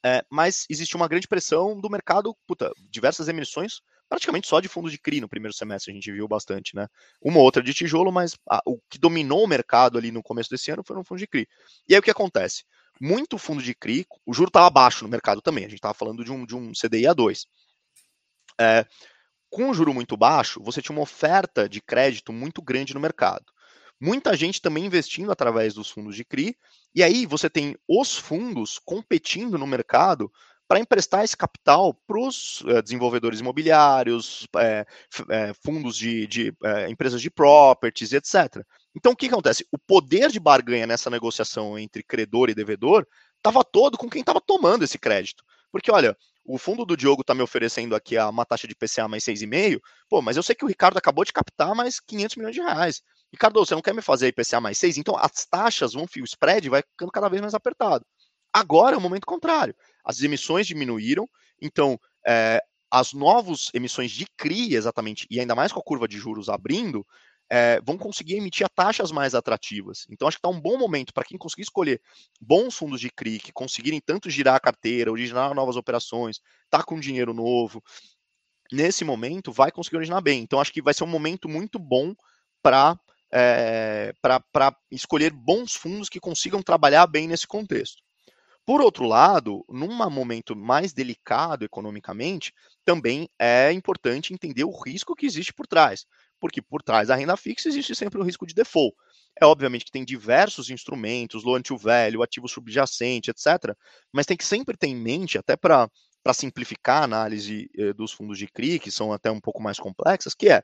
B: é, mas existe uma grande pressão do mercado, puta, diversas emissões praticamente só de fundos de CRI no primeiro semestre, a gente viu bastante, né? Uma ou outra de tijolo, mas a, o que dominou o mercado ali no começo desse ano foi no fundo de CRI. E aí o que acontece? Muito fundo de CRI, o juro estava baixo no mercado também, a gente estava falando de um, de um CDI a 2. É, com o juro muito baixo, você tinha uma oferta de crédito muito grande no mercado. Muita gente também investindo através dos fundos de CRI, e aí você tem os fundos competindo no mercado para emprestar esse capital para os uh, desenvolvedores imobiliários, é, é, fundos de, de é, empresas de properties, etc. Então, o que acontece? O poder de barganha nessa negociação entre credor e devedor estava todo com quem estava tomando esse crédito. Porque, olha, o fundo do Diogo está me oferecendo aqui uma taxa de PCA mais 6,5, pô, mas eu sei que o Ricardo acabou de captar mais 500 milhões de reais. Ricardo, você não quer me fazer IPCA mais 6? Então as taxas vão, o spread vai ficando cada vez mais apertado. Agora é o momento contrário. As emissões diminuíram, então é, as novas emissões de CRI, exatamente, e ainda mais com a curva de juros abrindo, é, vão conseguir emitir a taxas mais atrativas. Então, acho que está um bom momento para quem conseguir escolher bons fundos de CRI, que conseguirem tanto girar a carteira, originar novas operações, tá com dinheiro novo. Nesse momento, vai conseguir originar bem. Então, acho que vai ser um momento muito bom para é, para escolher bons fundos que consigam trabalhar bem nesse contexto. Por outro lado, num momento mais delicado economicamente, também é importante entender o risco que existe por trás, porque por trás da renda fixa existe sempre o risco de default. É obviamente que tem diversos instrumentos, loan to value, ativo subjacente, etc. Mas tem que sempre ter em mente, até para simplificar a análise eh, dos fundos de CRI, que são até um pouco mais complexas, que é,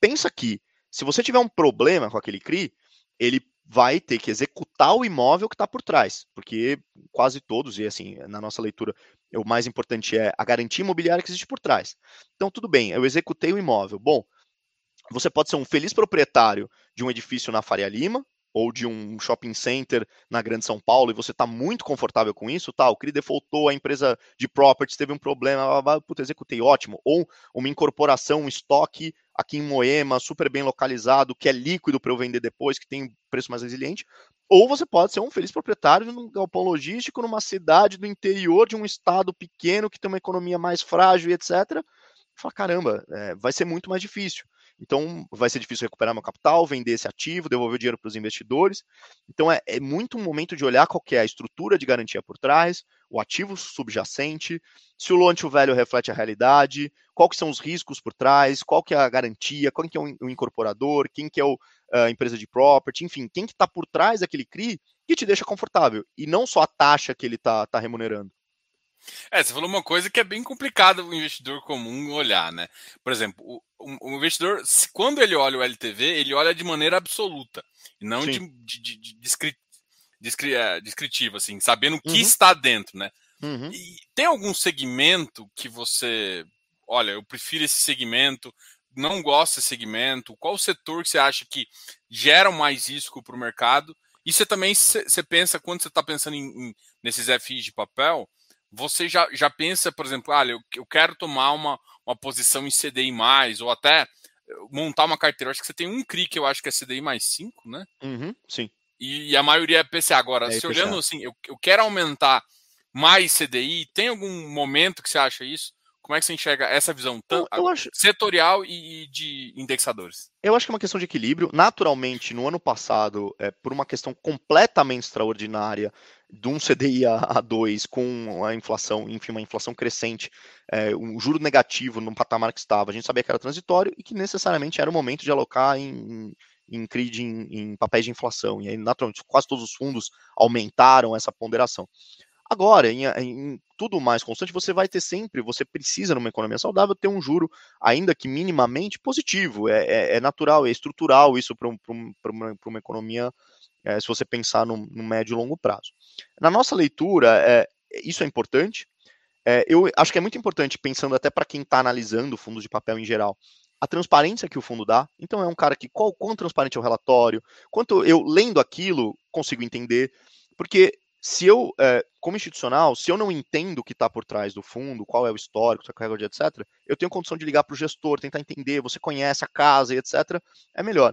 B: pensa que se você tiver um problema com aquele CRI, ele vai ter que executar o imóvel que está por trás, porque quase todos, e assim, na nossa leitura, o mais importante é a garantia imobiliária que existe por trás. Então, tudo bem, eu executei o imóvel. Bom, você pode ser um feliz proprietário de um edifício na Faria Lima, ou de um shopping center na Grande São Paulo e você está muito confortável com isso, tá? O CRI defaultou, a empresa de properties teve um problema, puta, executei, ótimo. Ou uma incorporação, um estoque aqui em Moema, super bem localizado, que é líquido para eu vender depois, que tem preço mais resiliente. Ou você pode ser um feliz proprietário de um galpão logístico numa cidade do interior de um estado pequeno que tem uma economia mais frágil e etc. Fala, caramba, é, vai ser muito mais difícil. Então, vai ser difícil recuperar meu capital, vender esse ativo, devolver o dinheiro para os investidores. Então, é, é, muito um momento de olhar qual é a estrutura de garantia por trás, o ativo subjacente, se o loan to value reflete a realidade, qual que são os riscos por trás, qual que é a garantia, quem que é o incorporador, quem que é o, a empresa de property, enfim, quem que está por trás daquele CRI que te deixa confortável, e não só a taxa que ele está tá remunerando.
A: É, você falou uma coisa que é bem complicado o investidor comum olhar, né? Por exemplo, o, o investidor, quando ele olha o LTV, ele olha de maneira absoluta, não Sim. de, de, de, descri, descri, é, descritivo, assim, sabendo o que uhum. está dentro, né? Uhum. E tem algum segmento que você, olha, eu prefiro esse segmento, não gosto desse segmento, qual o setor que você acha que gera mais risco para o mercado? E você também você pensa, quando você está pensando em, em, nesses FIs de papel, você já, já pensa, por exemplo, ah, eu, eu quero tomar uma, uma posição em CDI mais, ou até eh, montar uma carteira. Eu acho que você tem um CRI que eu acho que é CDI mais 5, né?
B: Uhum, sim.
A: E, e, a maioria é PCA. Agora, é se olhando assim, eu, eu quero aumentar mais CDI, tem algum momento que você acha isso? Como é que você enxerga essa visão tão, eu, eu acho... setorial e, e, de indexadores?
B: Eu acho que é uma questão de equilíbrio. Naturalmente, no ano passado, é, por uma questão completamente extraordinária de um CDI a 2 com a inflação, enfim, uma inflação crescente, é, um juro negativo no patamar que estava, a gente sabia que era transitório e que necessariamente era o momento de alocar em, em CRID, em, em papéis de inflação. E aí, naturalmente, quase todos os fundos aumentaram essa ponderação. Agora, em, em, tudo mais constante, você vai ter sempre, você precisa, numa economia saudável, ter um juro, ainda que minimamente positivo. É, é, é natural, é estrutural isso para um, uma, uma, economia, é, se você pensar no, no, médio e longo prazo. Na nossa leitura, é, isso é importante. É, eu acho que é muito importante, pensando até para quem está analisando fundos de papel em geral, a transparência que o fundo dá. Então, é um cara que, qual, quão transparente é o relatório, quanto eu, lendo aquilo, consigo entender. Porque se eu, é, como institucional, se eu não entendo o que está por trás do fundo, qual é o histórico, track record, etc., eu tenho condição de ligar para o gestor, tentar entender, você conhece a casa e etc., é melhor.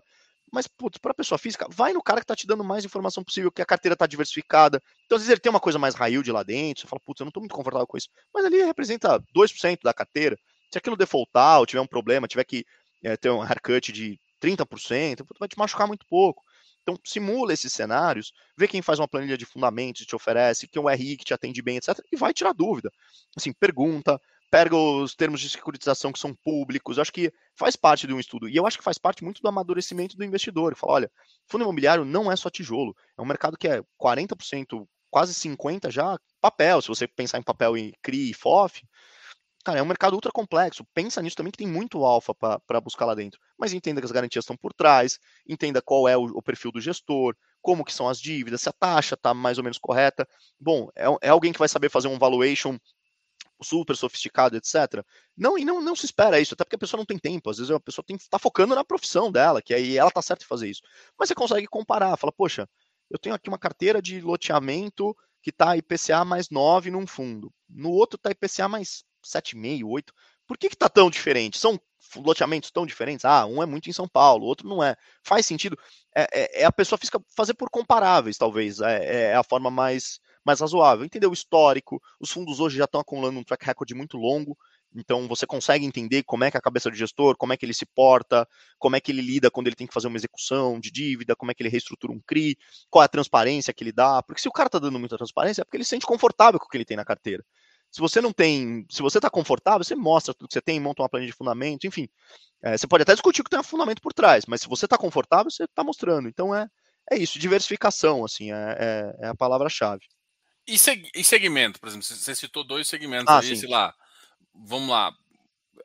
B: Mas, putz, para pessoa física, vai no cara que está te dando mais informação possível, que a carteira está diversificada. Então, às vezes, ele tem uma coisa mais raio de lá dentro, você fala, putz, eu não estou muito confortável com isso. Mas ali representa 2% da carteira. Se aquilo defaultar ou tiver um problema, tiver que é, ter um haircut de 30%, vai te machucar muito pouco. Então, simula esses cenários, vê quem faz uma planilha de fundamentos te oferece, que é um RI que te atende bem, etc. E vai tirar dúvida. Assim, pergunta, pega os termos de securitização que são públicos. Eu acho que faz parte de um estudo. E eu acho que faz parte muito do amadurecimento do investidor. Fala, olha, fundo imobiliário não é só tijolo. É um mercado que é 40%, quase 50% já papel. Se você pensar em papel em CRI e FOF, Cara, é um mercado ultra complexo. Pensa nisso também que tem muito alfa para buscar lá dentro. Mas entenda que as garantias estão por trás, entenda qual é o, o, perfil do gestor, como que são as dívidas, se a taxa está mais ou menos correta. Bom, é, é, alguém que vai saber fazer um valuation super sofisticado, etc. Não, e não, não se espera isso, até porque a pessoa não tem tempo. Às vezes a pessoa está focando na profissão dela, que aí ela está certa em fazer isso. Mas você consegue comparar, fala, poxa, eu tenho aqui uma carteira de loteamento que está IPCA mais 9 num fundo. No outro está IPCA mais 7,5, 8. Por que está tão diferente? São loteamentos tão diferentes? Ah, um é muito em São Paulo, outro não é. Faz sentido. É, é, é a pessoa física fazer por comparáveis, talvez. É, é, é, a forma mais, mais razoável. Entender o histórico. Os fundos hoje já estão acumulando um track record muito longo. Então você consegue entender como é que a cabeça do gestor, como é que ele se porta, como é que ele lida quando ele tem que fazer uma execução de dívida, como é que ele reestrutura um CRI, qual é a transparência que ele dá. Porque se o cara está dando muita transparência, é porque ele se sente confortável com o que ele tem na carteira. Se você não tem, se você está confortável, você mostra tudo que você tem, monta uma planilha de fundamento, enfim. É, você pode até discutir que tem um fundamento por trás, mas se você está confortável, você está mostrando. Então é, é isso, diversificação, assim, é, é, é a palavra-chave.
A: E, seg e segmento, por exemplo, você citou dois segmentos ah, aí, sei lá, vamos lá.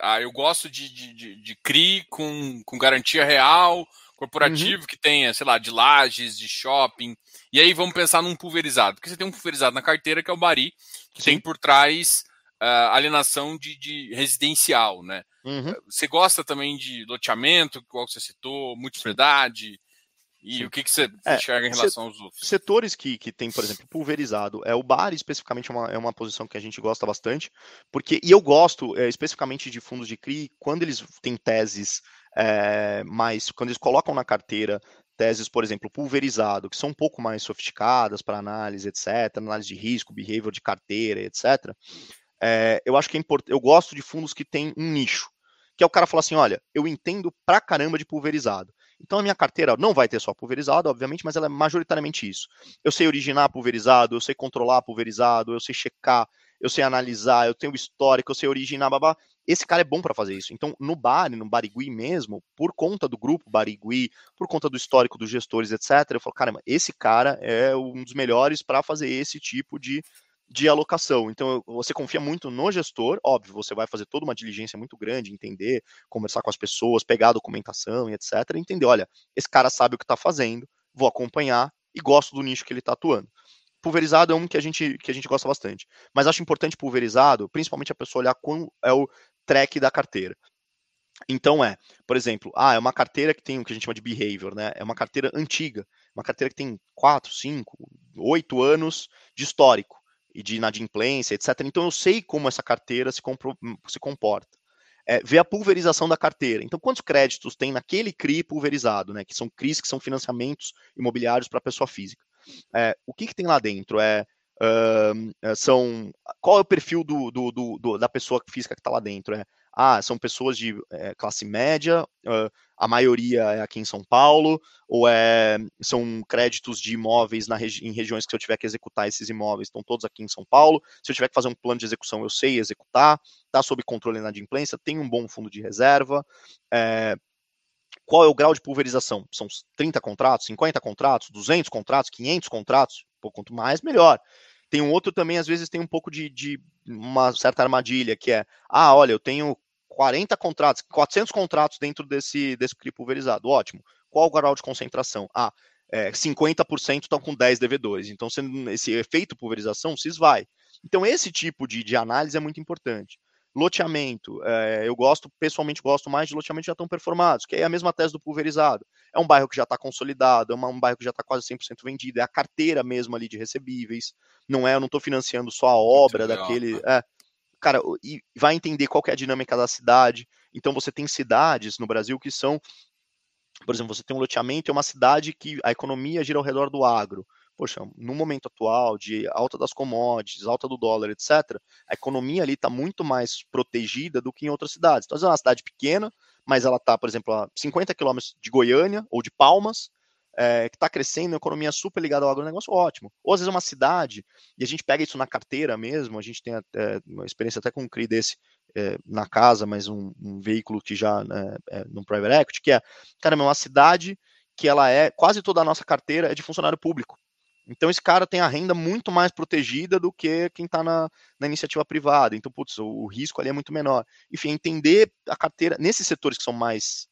A: Ah, eu gosto de, de, de, de CRI com, com garantia real, corporativo uhum. que tenha, sei lá, de lajes, de shopping. E aí vamos pensar num pulverizado. Porque você tem um pulverizado na carteira, que é o Bari, que Sim. tem por trás uh, alienação de, de residencial, né? Uhum. Você gosta também de loteamento, qual você citou, multipropriedade? E Sim. o que, que você é, enxerga em relação aos outros?
B: Setores que, que tem, por exemplo, pulverizado. É, o bar, especificamente, é uma, é uma posição que a gente gosta bastante, porque, e eu gosto é, especificamente de fundos de CRI, quando eles têm teses é, mais, quando eles colocam na carteira teses, por exemplo, pulverizado, que são um pouco mais sofisticadas para análise, etc., análise de risco, behavior de carteira, etc., é, eu acho que é importante, eu gosto de fundos que têm um nicho, que é o cara falar assim, olha, eu entendo pra caramba de pulverizado. Então a minha carteira não vai ter só pulverizado, obviamente, mas ela é majoritariamente isso. Eu sei originar pulverizado, eu sei controlar pulverizado, eu sei checar, eu sei analisar, eu tenho histórico, eu sei originar, babá. Esse cara é bom para fazer isso. Então, no Bari, no Barigui mesmo, por conta do grupo Barigui, por conta do histórico dos gestores, etc., eu falo, caramba, esse cara é um dos melhores para fazer esse tipo de de alocação. Então, você confia muito no gestor, óbvio, você vai fazer toda uma diligência muito grande, entender, conversar com as pessoas, pegar a documentação e etc. entender, olha, esse cara sabe o que está fazendo, vou acompanhar e gosto do nicho que ele está atuando. Pulverizado é um que a, gente, que a gente gosta bastante. Mas acho importante pulverizado, principalmente a pessoa olhar qual é o track da carteira. Então é, por exemplo, ah, é uma carteira que tem o que a gente chama de behavior, né? É uma carteira antiga, uma carteira que tem 4, 5, 8 anos de histórico e de inadimplência, etc. Então eu sei como essa carteira se, se comporta. É, ver a pulverização da carteira. Então, quantos créditos tem naquele CRI pulverizado, né? Que são CRIs que são financiamentos imobiliários para pessoa física. É, o que, que tem lá dentro? É, uh, são qual é o perfil do, do, do, da pessoa física que está lá dentro? É, ah, são pessoas de é, classe média, uh, a maioria é aqui em São Paulo, ou é, são créditos de imóveis na regi em regiões que se eu tiver que executar esses imóveis estão todos aqui em São Paulo, se eu tiver que fazer um plano de execução eu sei executar, está sob controle na adimplência, tem um bom fundo de reserva, é, qual é o grau de pulverização? São 30 contratos, 50 contratos, 200 contratos, 500 contratos? Pô, quanto mais, melhor. Tem um outro também, às vezes, tem um pouco de, de uma certa armadilha, que é, ah, olha, eu tenho 40 contratos, 400 contratos dentro desse, desse CRI pulverizado. Ótimo. Qual o grau de concentração? Ah, é, 50% estão com 10 devedores. Então, esse efeito pulverização se esvai. Então, esse tipo de, de análise é muito importante. Loteamento, é, eu gosto, pessoalmente gosto mais de loteamento já tão performados, que é a mesma tese do pulverizado. É um bairro que já está consolidado, é uma, um bairro que já está quase 100% vendido, é a carteira mesmo ali de recebíveis, não é, eu não estou financiando só a obra daquele. É, cara, e vai entender qual é a dinâmica da cidade. Então você tem cidades no Brasil que são, por exemplo, você tem um loteamento, é uma cidade que a economia gira ao redor do agro. Poxa, no momento atual de alta das commodities, alta do dólar, etc., a economia ali está muito mais protegida do que em outras cidades. Então, é uma cidade pequena, mas ela está, por exemplo, a 50 quilômetros de Goiânia ou de Palmas, é, que está crescendo, a economia super ligada ao agronegócio, ótimo. Ou às vezes é uma cidade, e a gente pega isso na carteira mesmo, a gente tem até, uma experiência até com um CRI desse é, na casa, mas um, um veículo que já né, é no private equity, que é, caramba, é uma cidade que ela é, quase toda a nossa carteira é de funcionário público. Então esse cara tem a renda muito mais protegida do que quem está na, na, iniciativa privada. Então, putz, o, o, risco ali é muito menor. Enfim, entender a carteira nesses setores que são mais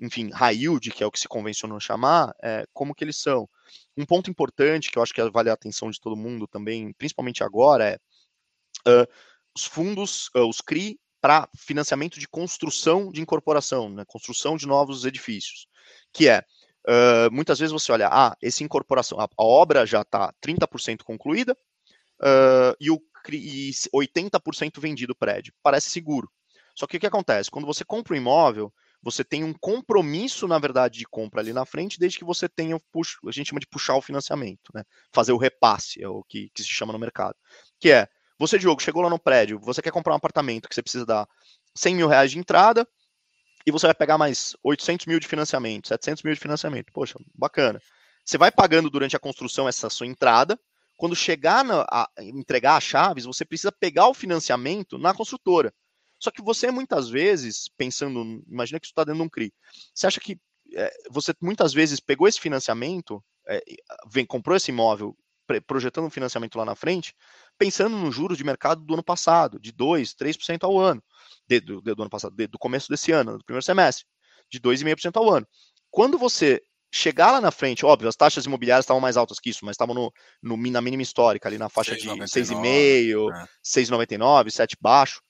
B: enfim, high yield, que é o que se convencionou chamar, é, como que eles são. Um ponto importante que eu acho que vale a atenção de todo mundo também, principalmente agora, é uh, os fundos, uh, os CRI, para financiamento de construção de incorporação, né, construção de novos edifícios, que é, uh, muitas vezes você olha, ah, esse incorporação, a, a obra já está 30% concluída e, o, e 80% vendido o prédio, parece seguro. Só que o que acontece? Quando você compra um imóvel, você tem um compromisso, na verdade, de compra ali na frente, desde que você tenha, puxo, a gente chama de puxar o financiamento, né? fazer o repasse, é o que, que se chama no mercado. Que é, Você, Diogo, chegou lá no prédio, você quer comprar um apartamento que você precisa dar 100 mil reais de entrada e você vai pegar mais 800 mil de financiamento, 700 mil de financiamento. Poxa, bacana. Você vai pagando durante a construção essa sua entrada. Quando chegar na, a entregar as chaves, você precisa pegar o financiamento na construtora. Só que você muitas vezes, pensando, imagina que isso está dentro de um CRI, você acha que é, você muitas vezes pegou esse financiamento, é, vem, comprou esse imóvel projetando um financiamento lá na frente, pensando nos juros de mercado do ano passado, de 2%, 3% ao ano, de, do, do, ano passado, de, do começo desse ano, do primeiro semestre, de 2,5% ao ano. Quando você chegar lá na frente, óbvio, as taxas imobiliárias estavam mais altas que isso, mas estavam no, no, na mínima histórica, ali na faixa 6, de 6,5, é. 6,99, 7 baixo.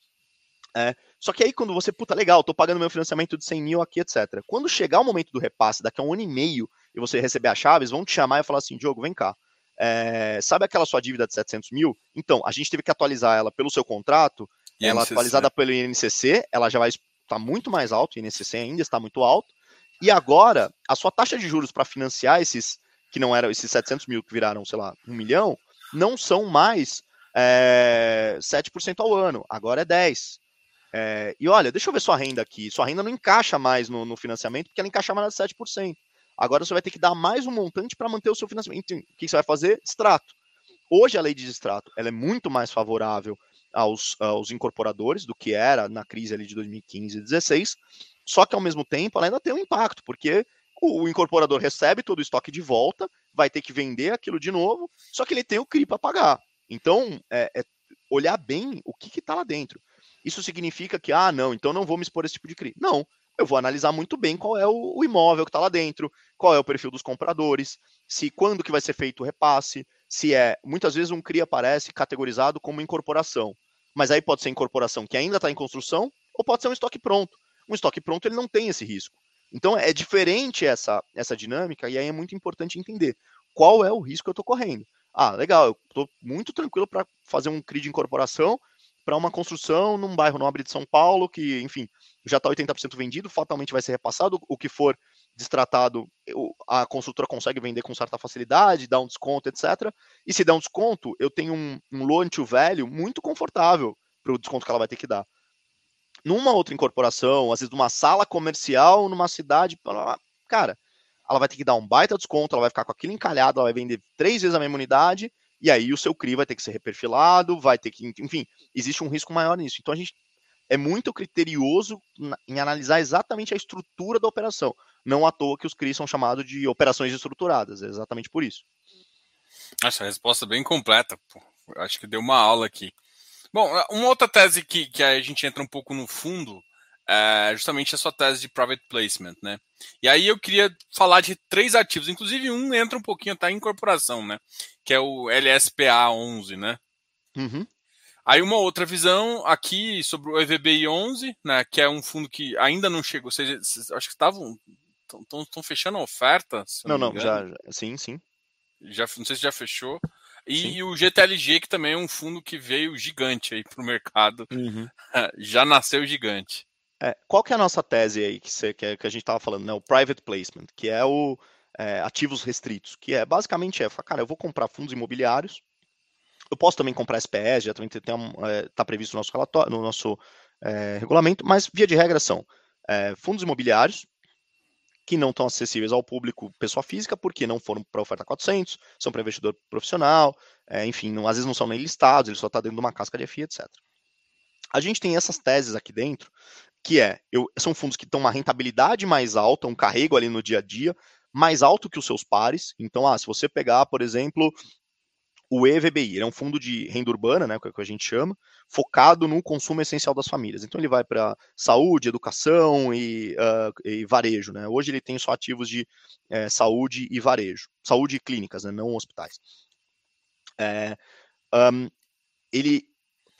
B: É. Só que aí quando você, puta, legal, tô pagando meu financiamento de 100 mil aqui, etc. Quando chegar o momento do repasse, daqui a um ano e meio, e você receber as chaves, vão te chamar e falar assim, Diogo, vem cá, é, sabe aquela sua dívida de 700 mil? Então, a gente teve que atualizar ela pelo seu contrato, INCC. ela atualizada pelo INCC, ela já vai estar tá muito mais alto, o INCC ainda está muito alto, e agora, a sua taxa de juros para financiar esses, que não eram esses 700 mil que viraram, sei lá, um milhão, não são mais é, 7% ao ano, agora é 10%. É, e olha, deixa eu ver sua renda aqui. Sua renda não encaixa mais no, no financiamento, porque ela encaixa mais de 7%. Agora você vai ter que dar mais um montante para manter o seu financiamento. Então, o que você vai fazer? Extrato. Hoje a lei de extrato ela é muito mais favorável aos, aos incorporadores do que era na crise ali de 2015 e 2016, só que ao mesmo tempo ela ainda tem um impacto, porque o, o incorporador recebe todo o estoque de volta, vai ter que vender aquilo de novo, só que ele tem o CRI para pagar. Então, é, é, olhar bem o que está lá dentro. Isso significa que, ah, não, então não vou me expor a esse tipo de CRI. Não, eu vou analisar muito bem qual é o, o imóvel que está lá dentro, qual é o perfil dos compradores, se quando que vai ser feito o repasse, se é. Muitas vezes um CRI aparece categorizado como incorporação. Mas aí pode ser incorporação que ainda está em construção, ou pode ser um estoque pronto. Um estoque pronto ele não tem esse risco. Então é diferente essa, essa dinâmica, e aí é muito importante entender qual é o risco que eu estou correndo. Ah, legal, eu estou muito tranquilo para fazer um CRI de incorporação, para uma construção num bairro nobre de São Paulo, que, enfim, já está 80% vendido, fatalmente vai ser repassado, o que for destratado, a construtora consegue vender com certa facilidade, dá um desconto, etc. E se der um desconto, eu tenho um, um loan to value muito confortável para o desconto que ela vai ter que dar. Numa outra incorporação, às vezes numa sala comercial, numa cidade, cara, ela vai ter que dar um baita desconto, ela vai ficar com aquilo encalhado, ela vai vender três vezes a mesma unidade, e aí o seu CRI vai ter que ser reperfilado, vai ter que, enfim, existe um risco maior nisso. Então a gente é muito criterioso em analisar exatamente a estrutura da operação. Não à toa que os CRIs são chamados de operações estruturadas, é exatamente por isso.
A: Essa resposta é bem completa. Pô. Acho que deu uma aula aqui. Bom, uma outra tese que, que a gente entra um pouco no fundo é justamente a sua tese de private placement, né? E aí eu queria falar de três ativos, inclusive um entra um pouquinho tá em incorporação, né? Que é o LSPA 11, né?
B: Uhum.
A: Aí uma outra visão aqui sobre o EVBI 11, né? Que é um fundo que ainda não chegou, ou seja, acho que estavam estão fechando a oferta.
B: Não, não, não já, já, sim, sim.
A: Já, não sei se já fechou. E, e, o GTLG, que também é um fundo que veio gigante aí para o mercado, uhum. já nasceu gigante.
B: É, qual que é a nossa tese aí que, você, que, é, que a gente estava falando, né? O private placement, que é o é, ativos restritos, que é basicamente é, cara, eu vou comprar fundos imobiliários, eu posso também comprar SPS, já também está é, tá previsto no nosso relatório, no nosso é, regulamento, mas via de regra são fundos imobiliários que não estão acessíveis ao público pessoa física, porque não foram para oferta 400, são para investidor profissional, enfim, não, às vezes não são nem listados, ele só está dentro de uma casca de FI, etc. A gente tem essas teses aqui dentro que é, eu, são fundos que têm uma rentabilidade mais alta, um carrego ali no dia a dia, mais alto que os seus pares. Então, ah, se você pegar, por exemplo, o EVBI, ele é um fundo de renda urbana, né, que é que a gente chama, focado no consumo essencial das famílias. Então ele vai para saúde, educação e, uh, e, varejo. Né? Hoje ele tem só ativos de é, saúde e varejo, saúde e clínicas, né, não hospitais. É, um, ele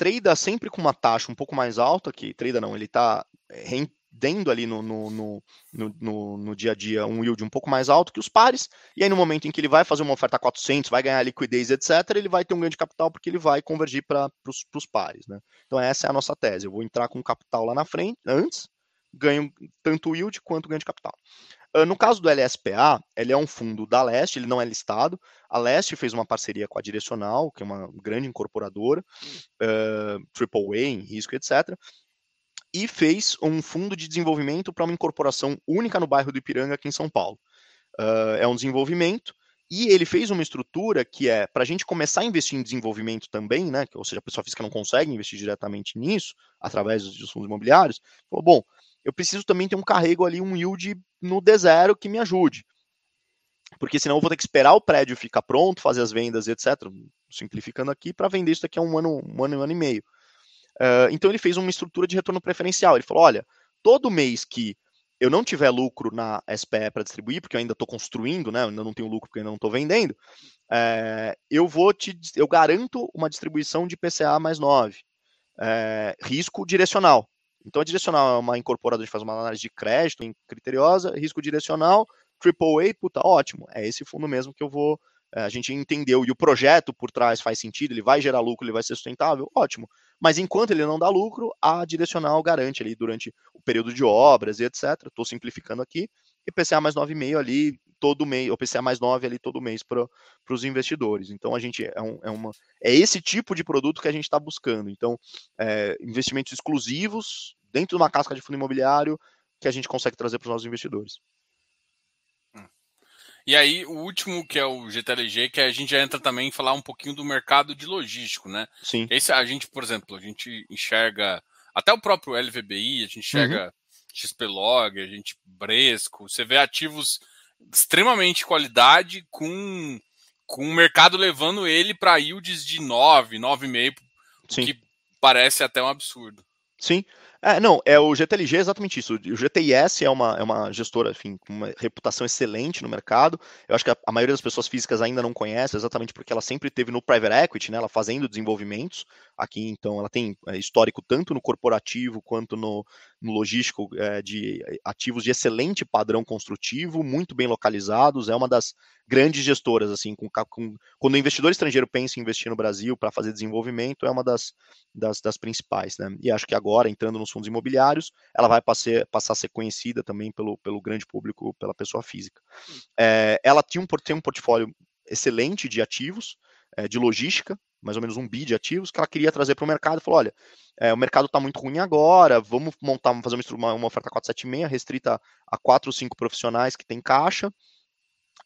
B: trada sempre com uma taxa um pouco mais alta, que trada não, ele está é, rendendo ali no, no, no, no, no dia a dia um yield um pouco mais alto que os pares, e aí no momento em que ele vai fazer uma oferta 400, vai ganhar liquidez, etc., ele vai ter um ganho de capital porque ele vai convergir para os pares. Né? Então essa é a nossa tese, eu vou entrar com capital lá na frente, antes, ganho tanto yield quanto ganho de capital. No caso do LSPA, ele é um fundo da Leste, ele não é listado. A Leste fez uma parceria com a Direcional, que é uma grande incorporadora, uh, AAA em risco, etc. E fez um fundo de desenvolvimento para uma incorporação única no bairro do Ipiranga, aqui em São Paulo. Uh, é um desenvolvimento e ele fez uma estrutura que é para a gente começar a investir em desenvolvimento também, né? Ou seja, a pessoa física não consegue investir diretamente nisso através dos fundos imobiliários. Falou, bom, eu preciso também ter um carrego ali, um yield no D0 que me ajude. Porque senão eu vou ter que esperar o prédio ficar pronto, fazer as vendas, etc. Simplificando aqui, para vender isso daqui a um ano, um ano, um ano e meio. Uh, então ele fez uma estrutura de retorno preferencial. Ele falou: olha, todo mês que eu não tiver lucro na SPE para distribuir, porque eu ainda estou construindo, né? Eu ainda não tenho lucro porque ainda não estou vendendo, é, eu vou te. Eu garanto uma distribuição de PCA mais 9. É, eh, risco direcional. Então, a direcional é uma incorporadora que faz uma análise de crédito criteriosa, risco direcional, AAA, puta, ótimo. É esse fundo mesmo que eu vou. É, a gente entendeu e o projeto por trás faz sentido, ele vai gerar lucro, ele vai ser sustentável, ótimo. Mas enquanto ele não dá lucro, a direcional garante ali durante o período de obras e etc. Estou simplificando aqui. E PCA mais 9,5 ali todo mês, ou PCA mais 9 ali todo mês para os investidores. Então a gente é, um, é, uma, é esse tipo de produto que a gente está buscando. Então, é, investimentos exclusivos dentro de uma casca de fundo imobiliário que a gente consegue trazer para os nossos investidores.
A: E aí, o último, que é o GTLG, que a gente já entra também em falar um pouquinho do mercado de logístico, né?
B: Sim.
A: Esse, a gente, por exemplo, a gente enxerga até o próprio LVBI, a gente enxerga uhum. XPlog, a gente Bresco, você vê ativos extremamente qualidade com, com o mercado levando ele para yields de 9, 9,5, o que parece até um absurdo.
B: Sim, é, não, é o GTLG é exatamente isso. O GTIS é uma, é uma gestora, enfim, com uma reputação excelente no mercado. Eu acho que a, a, maioria das pessoas físicas ainda não conhece, exatamente porque ela sempre teve no private equity, né? Ela fazendo desenvolvimentos aqui, então ela tem é, histórico tanto no corporativo quanto no, no logístico é, de ativos de excelente padrão construtivo, muito bem localizados. É uma das grandes gestoras, assim, com, com quando o investidor estrangeiro pensa em investir no Brasil para fazer desenvolvimento, é uma das, das, das, principais, né? E acho que agora, entrando nos fundos imobiliários, ela vai passar, passar a ser conhecida também pelo, pelo grande público, pela pessoa física. É, ela tinha um, tem um portfólio excelente de ativos, de logística, mais ou menos um bi de ativos, que ela queria trazer para o mercado falou: olha, é, o mercado está muito ruim agora, vamos montar, vamos fazer uma, uma oferta 476 restrita a quatro ou cinco profissionais que tem caixa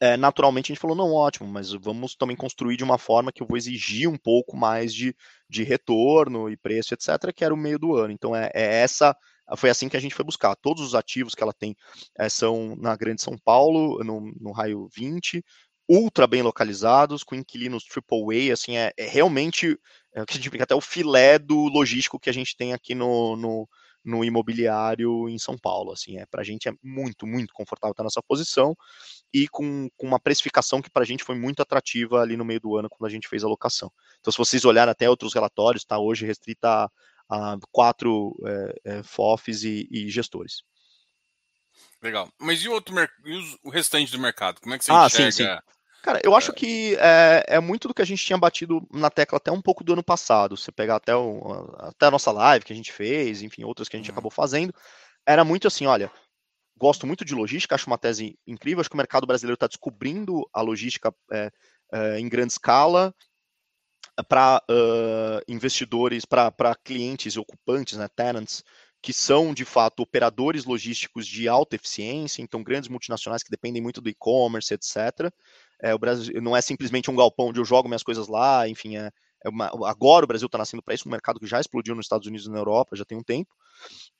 B: é, naturalmente a gente falou, não, ótimo, mas vamos também construir de uma forma que eu vou exigir um pouco mais de, de retorno e preço, etc., que era o meio do ano. Então é, é essa, foi assim que a gente foi buscar. Todos os ativos que ela tem é, são na Grande São Paulo, no, no raio 20, ultra bem localizados, com inquilinos AAA, assim, é, é realmente, é o que a gente brinca, até o filé do logístico que a gente tem aqui no, no no imobiliário em São Paulo. Assim, é, para a gente é muito, muito confortável estar nessa posição e com, com uma precificação que para a gente foi muito atrativa ali no meio do ano quando a gente fez a locação. Então, se vocês olharem até outros relatórios, está hoje restrita a, a quatro é, é, FOFs e, e, gestores.
A: Legal. Mas e o outro e o restante do mercado? Como é que você ah, enxerga? Sim, sim.
B: Cara, eu acho que é, é, muito do que a gente tinha batido na tecla até um pouco do ano passado. Você pegar até, o, até a nossa live que a gente fez, enfim, outras que a gente uhum. acabou fazendo, era muito assim, olha, gosto muito de logística, acho uma tese incrível, acho que o mercado brasileiro está descobrindo a logística é, é, em grande escala para uh, investidores, para clientes e ocupantes, né, tenants, que são de fato operadores logísticos de alta eficiência, então grandes multinacionais que dependem muito do e-commerce, etc. É, o Brasil não é simplesmente um galpão onde eu jogo minhas coisas lá, enfim, é, é uma, agora o Brasil está nascendo para isso, um mercado que já explodiu nos Estados Unidos e na Europa já tem um tempo,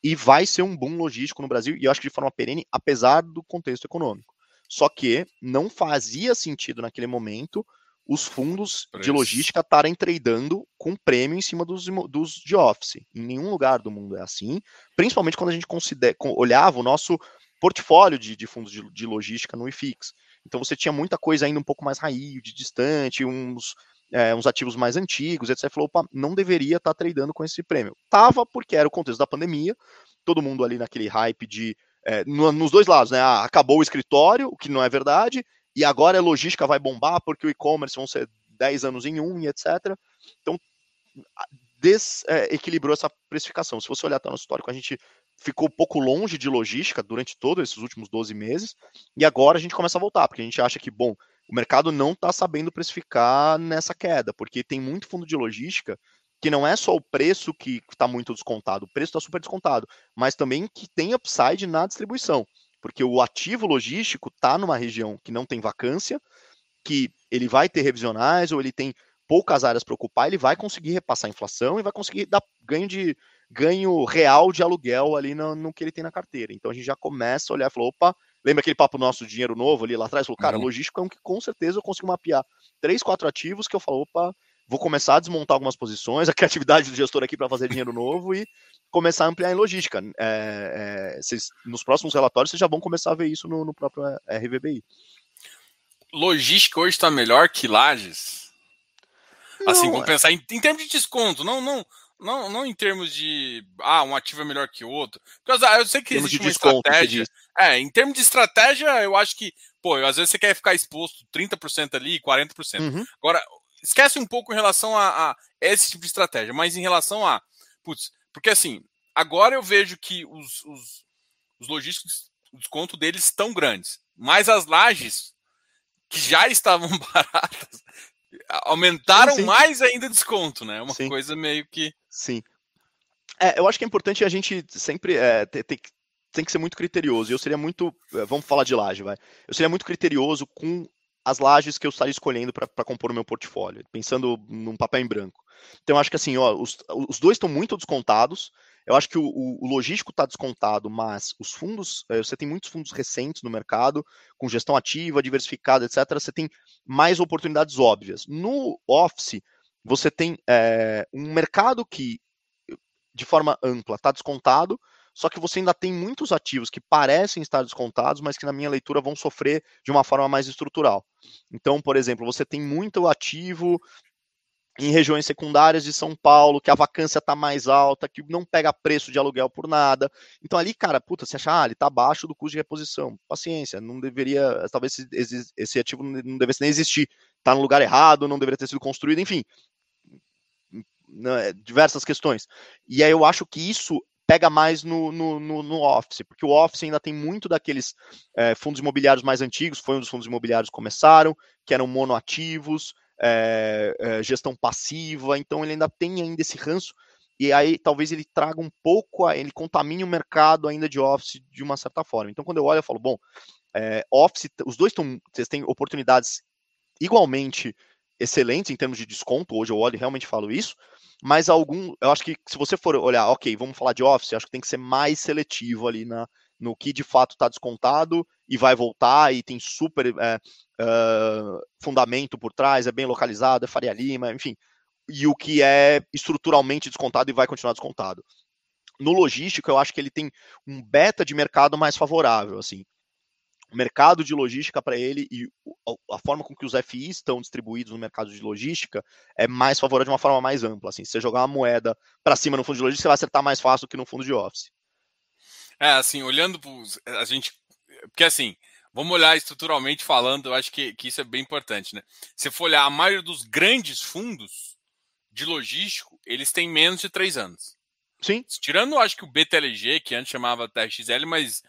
B: e vai ser um boom logístico no Brasil, e eu acho que de forma perene, apesar do contexto econômico. Só que não fazia sentido naquele momento os fundos de logística estarem tradando com prêmio em cima dos, dos de office. Em nenhum lugar do mundo é assim, principalmente quando a gente considera, olhava o nosso portfólio de, de fundos de, de, logística no IFIX. Então você tinha muita coisa ainda um pouco mais raiz, de distante, uns, é, uns ativos mais antigos, etc. Falou, opa, não deveria estar tá tradando com esse prêmio. Tava porque era o contexto da pandemia, todo mundo ali naquele hype de é, no, nos dois lados, né? Ah, acabou o escritório, o que não é verdade, e agora a logística vai bombar porque o e-commerce vão ser 10 anos em um e etc. Então, desequilibrou essa precificação. Se você olhar até no histórico, a gente ficou um pouco longe de logística durante todos esses últimos 12 meses, e agora a gente começa a voltar, porque a gente acha que, bom, o mercado não está sabendo precificar nessa queda, porque tem muito fundo de logística que não é só o preço que está muito descontado, o preço está super descontado, mas também que tem upside na distribuição, porque o ativo logístico está numa região que não tem vacância, que ele vai ter revisionais ou ele tem poucas áreas para ocupar, ele vai conseguir repassar a inflação e vai conseguir dar ganho de ganho real de aluguel ali no, no, que ele tem na carteira. Então a gente já começa a olhar e falou, opa, lembra aquele papo nosso dinheiro novo ali lá atrás? Falou, cara, uhum. logístico é um que com certeza eu consigo mapear três, quatro ativos que eu falo, opa, vou começar a desmontar algumas posições, a criatividade do gestor aqui para fazer dinheiro novo e começar a ampliar em logística. É, é, vocês, nos próximos relatórios vocês já vão começar a ver isso no, no próprio é, RVBI.
A: Logística hoje está melhor que Lages? Assim, não, assim, vamos é. pensar em, em termos de desconto, não, não, não, não em termos de ah, um ativo é melhor que outro. Porque eu sei que existe de uma desconto, estratégia. É, em termos de estratégia, eu acho que, pô, às vezes você quer ficar exposto 30% ali, 40%. Uhum. Agora, esquece um pouco em relação a, a, esse tipo de estratégia, mas em relação a. Putz, porque assim, agora eu vejo que os, os, os logísticos, o desconto deles estão grandes. Mas as lajes, que já estavam baratas, aumentaram sim, sim. mais ainda o desconto, né? Uma sim. coisa meio que.
B: Sim. É, eu acho que é importante a gente sempre é, ter, ter, tem que ser muito criterioso. Eu seria muito. É, vamos falar de laje, vai. Eu seria muito criterioso com as lajes que eu estaria escolhendo para compor o meu portfólio, pensando num papel em branco. Então, eu acho que assim, ó, os, os dois estão muito descontados. Eu acho que o, o, logístico está descontado, mas os fundos, eh, você tem muitos fundos recentes no mercado, com gestão ativa, diversificada, etc. Você tem mais oportunidades óbvias. No Office, você tem é, um mercado que, de forma ampla, está descontado, só que você ainda tem muitos ativos que parecem estar descontados, mas que na minha leitura vão sofrer de uma forma mais estrutural. Então, por exemplo, você tem muito ativo em regiões secundárias de São Paulo, que a vacância está mais alta, que não pega preço de aluguel por nada. Então ali, cara, puta, você acha, ah, ele está abaixo do custo de reposição. Paciência, não deveria, talvez esse, esse ativo não devesse nem existir. Está no lugar errado, não deveria ter sido construído, enfim. Né, diversas questões. E aí eu acho que isso pega mais no, no, no, no, Office, porque o Office ainda tem muito daqueles é, fundos imobiliários mais antigos, foi um dos fundos imobiliários que começaram, que eram monoativos, é, é, gestão passiva, então ele ainda tem ainda esse ranço, e aí talvez ele traga um pouco, ele contamine o mercado ainda de Office de uma certa forma. Então quando eu olho, eu falo, bom, Office, os dois estão, vocês têm oportunidades igualmente excelentes em termos de desconto, hoje eu olho e realmente falo isso, mas algum, eu acho que se você for olhar, ok, vamos falar de Office, acho que tem que ser mais seletivo ali na, no que de fato está descontado e vai voltar e tem super é, uh, fundamento por trás, é bem localizado, é Faria Lima, enfim, e o que é estruturalmente descontado e vai continuar descontado. No logístico, eu acho que ele tem um beta de mercado mais favorável, assim o mercado de logística para ele e a forma com que os FIs estão distribuídos no mercado de logística é mais favorável de uma forma mais ampla. Assim, se você jogar uma moeda para cima no fundo de logística, você vai acertar mais fácil do que no fundo de office.
A: É, assim, olhando a gente. Porque assim, vamos olhar estruturalmente falando, eu acho que, que isso é bem importante, né? Se for olhar a maioria dos grandes fundos de logístico, eles têm menos de três anos.
B: Sim.
A: Tirando, acho que o BTLG, que antes chamava TRXL, mas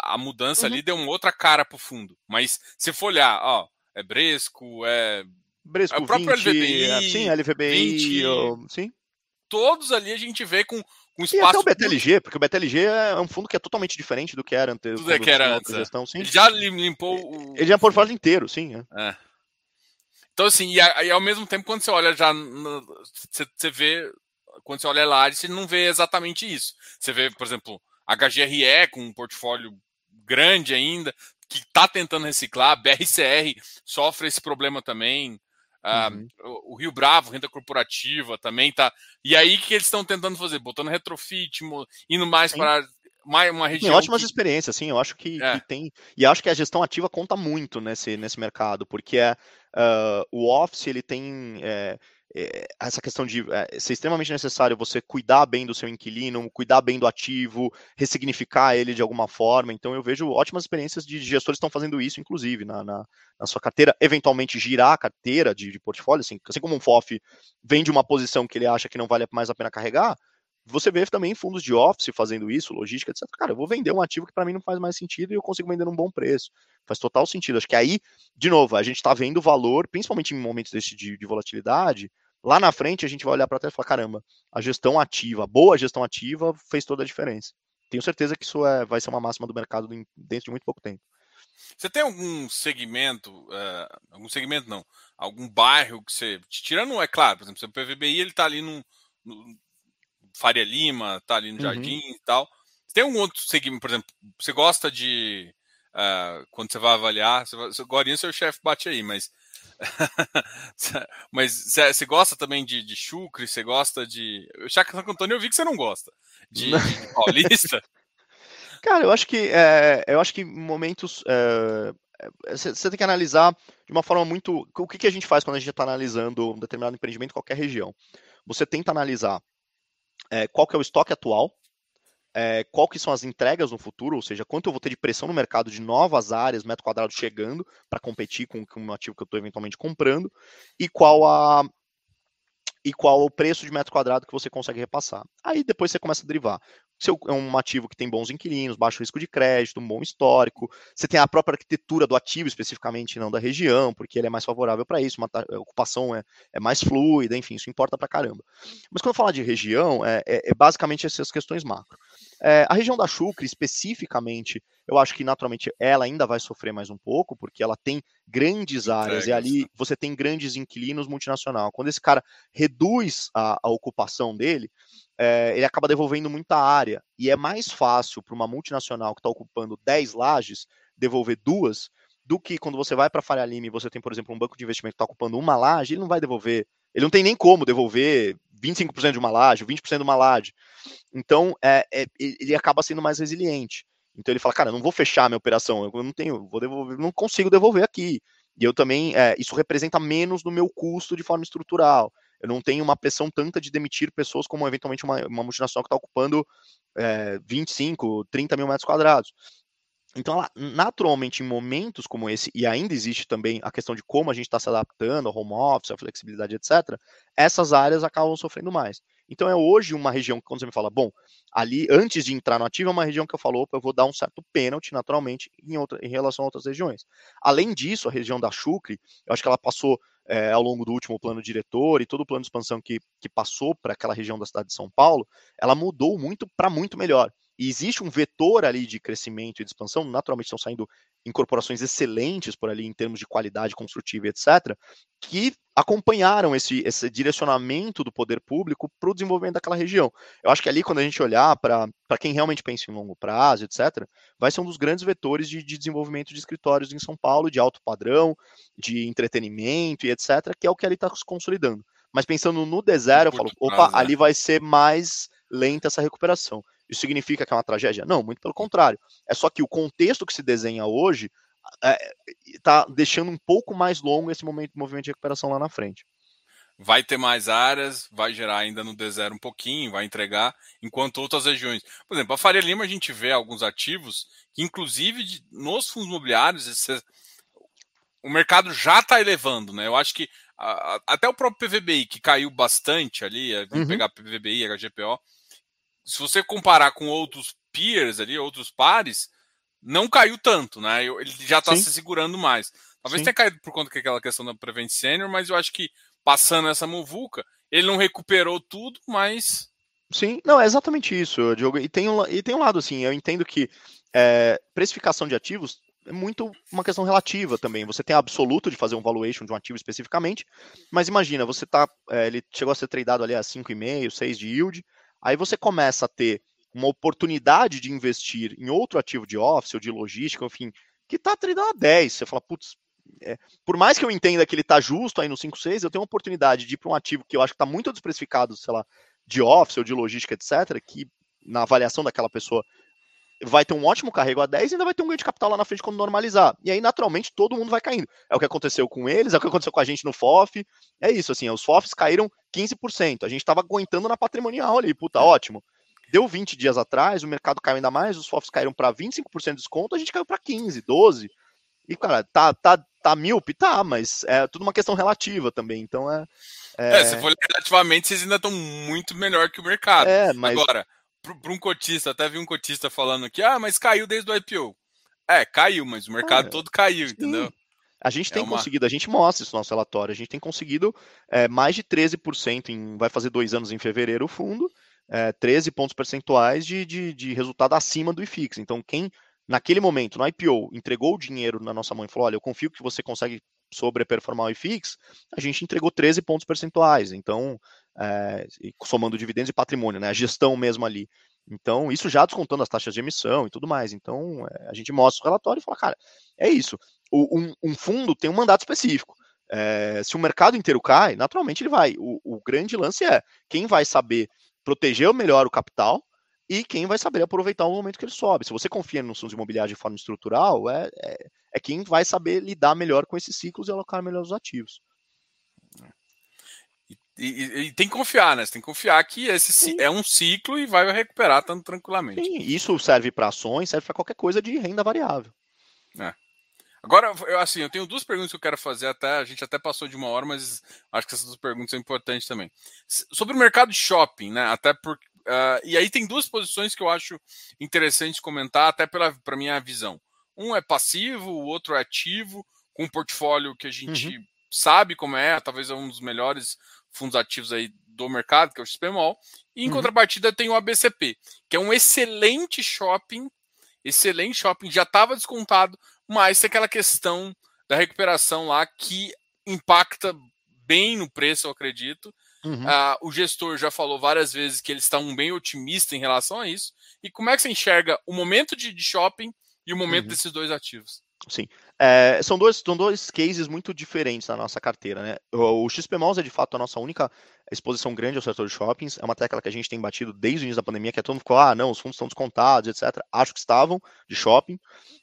A: a mudança uhum. ali deu uma outra cara pro fundo. Mas se for olhar, ó, é Bresco, é.
B: Bresco, é o próprio 20, LVBI. É, sim, LVBI. 20, eu, sim.
A: Todos ali a gente vê com, com espaço.
B: E até o BTLG, porque o BTLG é um fundo que é totalmente diferente do que era antes.
A: Tudo é que era antes. É. Gestão. Ele já limpou o.
B: Ele já por fora inteiro, sim.
A: É. é. Então, assim, e, e, ao mesmo tempo, quando você olha já. Você vê. Quando você olha lá, você não vê exatamente isso. Você vê, por exemplo, HGRE com um portfólio grande ainda, que está tentando reciclar, BRCR sofre esse problema também. Ah, uhum. Uh, o Rio Bravo, renda corporativa, também tá. E aí que eles estão tentando fazer? Botando retrofit, indo mais Sim. para mais uma região.
B: Tem ótimas que... experiências, sim. Eu acho que, é. que, tem. E acho que a gestão ativa conta muito nesse, nesse mercado, porque é, uh, o Office ele tem. É, essa questão de é, ser extremamente necessário você cuidar bem do seu inquilino, cuidar bem do ativo, ressignificar ele de alguma forma. Então eu vejo ótimas experiências de gestores que estão fazendo isso, inclusive, na, na, na sua carteira, eventualmente girar a carteira de, de portfólio, assim, assim como um FOF vem de uma posição que ele acha que não vale mais a pena carregar, você vê também fundos de office fazendo isso, logística, etc. Cara, eu vou vender um ativo que para mim não faz mais sentido e eu consigo vender num bom preço. Faz total sentido. Acho que aí, de novo, a gente está vendo valor, principalmente em momentos desse de, de volatilidade. Lá na frente a gente vai olhar para trás e falar: caramba, a gestão ativa, a boa gestão ativa fez toda a diferença. Tenho certeza que isso é, vai ser uma máxima do mercado dentro de muito pouco tempo.
A: Você tem algum segmento, uh, algum segmento não, algum bairro que você, tirando, é claro, por exemplo, o PVBI ele está ali no, no, Faria Lima, tá ali no uhum. Jardim e tal. Tem um outro segmento, por exemplo, você gosta de. Uh, quando você vai avaliar, você, agora seu chefe bate aí, mas. mas você gosta também de, de chucre? Você gosta de. Chaco Santo Antônio eu vi que você não gosta. De, de paulista?
B: Cara, eu acho que é, eu acho que momentos você é, tem que analisar de uma forma muito. O que, que a gente faz quando a gente está analisando um determinado empreendimento em qualquer região? Você tenta analisar é, qual que é o estoque atual, é, qual que são as entregas no futuro, ou seja, quanto eu vou ter de pressão no mercado de novas áreas, metro quadrado chegando para competir com, com um ativo que eu estou eventualmente comprando, e qual a e qual o preço de metro quadrado que você consegue repassar. Aí depois você começa a derivar se é um ativo que tem bons inquilinos, baixo risco de crédito, um bom histórico, você tem a própria arquitetura do ativo, especificamente não da região, porque ele é mais favorável para isso, uma a ocupação é, é, mais fluida, enfim, isso importa para caramba. Mas quando eu falar de região, é, é, é basicamente essas questões macro. É, a região da Chucre, especificamente, eu acho que naturalmente ela ainda vai sofrer mais um pouco, porque ela tem grandes áreas, e ali você tem grandes inquilinos multinacional. Quando esse cara reduz a, a ocupação dele, é, ele acaba devolvendo muita área. E é mais fácil para uma multinacional que está ocupando 10 lajes devolver duas do que quando você vai para a Faria Lima e você tem, por exemplo, um banco de investimento que está ocupando uma laje, ele não vai devolver. Ele não tem nem como devolver 25% de uma laje, 20% de uma laje. Então, é, é, ele acaba sendo mais resiliente. Então ele fala, cara, não vou fechar minha operação, eu não tenho, vou devolver, não consigo devolver aqui. E eu também, é, isso representa menos no meu custo de forma estrutural eu não tenho uma pressão tanta de demitir pessoas como eventualmente uma, uma multinacional que está ocupando é, 25, 30 mil metros quadrados. Então, ela, naturalmente, em momentos como esse, e ainda existe também a questão de como a gente está se adaptando ao home office, à flexibilidade, etc., essas áreas acabam sofrendo mais. Então, é hoje uma região que, quando você me fala, bom, ali, antes de entrar no ativo, é uma região que eu falo, opa, eu vou dar um certo pênalti, naturalmente, em, outra, em relação a outras regiões. Além disso, a região da Chucre, eu acho que ela passou é, ao longo do último plano diretor e todo o plano de expansão que, que passou para aquela região da cidade de São Paulo, ela mudou muito para muito melhor. E existe um vetor ali de crescimento e de expansão, naturalmente estão saindo incorporações excelentes por ali em termos de qualidade construtiva, etc., que acompanharam esse, esse direcionamento do poder público para o desenvolvimento daquela região. Eu acho que ali, quando a gente olhar para quem realmente pensa em longo prazo, etc., vai ser um dos grandes vetores de, de desenvolvimento de escritórios em São Paulo, de alto padrão, de entretenimento e etc., que é o que ali está se consolidando. Mas pensando no D0, eu falo, opa, ali vai ser mais lenta essa recuperação. Isso significa que é uma tragédia? Não, muito pelo contrário. É só que o contexto que se desenha hoje está é, deixando um pouco mais longo esse momento, movimento de recuperação lá na frente.
A: Vai ter mais áreas, vai gerar ainda no D0 um pouquinho, vai entregar, enquanto outras regiões. Por exemplo, a Faria Lima a gente vê alguns ativos que, inclusive, de, nos fundos imobiliários, esse, o mercado já está elevando, né? Eu acho que a, a, até o próprio PVBI, que caiu bastante ali, é, vamos uhum. pegar PVBI, HGPO, se você comparar com outros peers ali, outros pares, não caiu tanto, né? Ele já está se segurando mais. Talvez Sim. tenha caído por conta daquela questão da Prevent Senior, mas eu acho que passando essa muvuca, ele não recuperou tudo, mas.
B: Sim, não, é exatamente isso, Diogo. E tem um, e tem um lado assim, eu entendo que é, precificação de ativos é muito uma questão relativa também. Você tem absoluto de fazer um valuation de um ativo especificamente, mas imagina, você tá. É, ele chegou a ser tradeado ali a 5,5, 6 de yield. Aí você começa a ter uma oportunidade de investir em outro ativo de office ou de logística, enfim, que está treinando a 10. Você fala, putz, é, por mais que eu entenda que ele está justo aí no 5,6, eu tenho uma oportunidade de ir para um ativo que eu acho que está muito desprecificado, sei lá, de office ou de logística, etc., que na avaliação daquela pessoa vai ter um ótimo carrego a 10 e ainda vai ter um ganho de capital lá na frente quando normalizar. E aí, naturalmente, todo mundo vai caindo. É o que aconteceu com eles, é o que aconteceu com a gente no FOF. É isso, assim, os FOFs caíram 15%. A gente estava aguentando na patrimonial ali, puta, ótimo. Deu 20 dias atrás, o mercado caiu ainda mais, os FOFs caíram para 25% de desconto, a gente caiu para 15, 12. E, cara, tá, tá, tá míope? Tá, mas é tudo uma questão relativa também. Então é,
A: É, é se for relativamente, vocês ainda estão muito melhor que o mercado. É, mas... Agora, para um cotista, até vi um cotista falando aqui, ah, mas caiu desde o IPO. É, caiu, mas o mercado é, todo caiu, sim. entendeu?
B: A gente é tem é uma... conseguido, a gente mostra isso no nosso relatório, a gente tem conseguido é, mais de 13% em. Vai fazer dois anos em fevereiro o fundo, é, 13 pontos percentuais de, de, de, resultado acima do IFIX. Então, quem naquele momento, no IPO, entregou o dinheiro na nossa mão e falou: olha, eu confio que você consegue sobreperformar o IFIX, a gente entregou 13 pontos percentuais. Então, é, somando dividendos e patrimônio, né, a gestão mesmo ali. Então, isso já descontando as taxas de emissão e tudo mais. Então, é, a gente mostra o relatório e fala, cara, é isso. O, um, um, fundo tem um mandato específico. É, se o mercado inteiro cai, naturalmente ele vai. O, o, grande lance é quem vai saber proteger melhor o capital e quem vai saber aproveitar o momento que ele sobe. Se você confia nos fundos imobiliários de forma estrutural, é, é, é quem vai saber lidar melhor com esses ciclos e alocar melhor os ativos.
A: E, e, e, tem que confiar, né? Você tem que confiar que esse Sim. é um ciclo e vai recuperar tanto tranquilamente.
B: Sim, isso serve para ações, serve para qualquer coisa de renda variável.
A: É. Agora, eu, assim, eu tenho duas perguntas que eu quero fazer até. A gente até passou de uma hora, mas acho que essas duas perguntas são importantes também. Sobre o mercado de shopping, né? Até por, uh, e aí tem duas posições que eu acho interessante comentar, até pela para minha visão. Um é passivo, o outro é ativo, com um portfólio que a gente uhum. sabe como é, talvez é um dos melhores fundos ativos aí do mercado, que é o XPMOL, e em uhum. contrapartida tem o ABCP, que é um excelente shopping, excelente shopping, já estava descontado, mas tem aquela questão da recuperação lá que impacta bem no preço, eu acredito. Uhum. Uh, o gestor já falou várias vezes que eles estão bem otimistas em relação a isso. E como é que você enxerga o momento de, de shopping e o momento uhum. desses dois ativos?
B: Sim. É, são, dois, são dois cases muito diferentes na nossa carteira. Né? O, o XP Malls é de fato a nossa única exposição grande ao setor de shoppings. É uma tecla que a gente tem batido desde o início da pandemia, que é todo mundo ficou, ah, não, os fundos estão descontados, etc. Acho que estavam de shopping,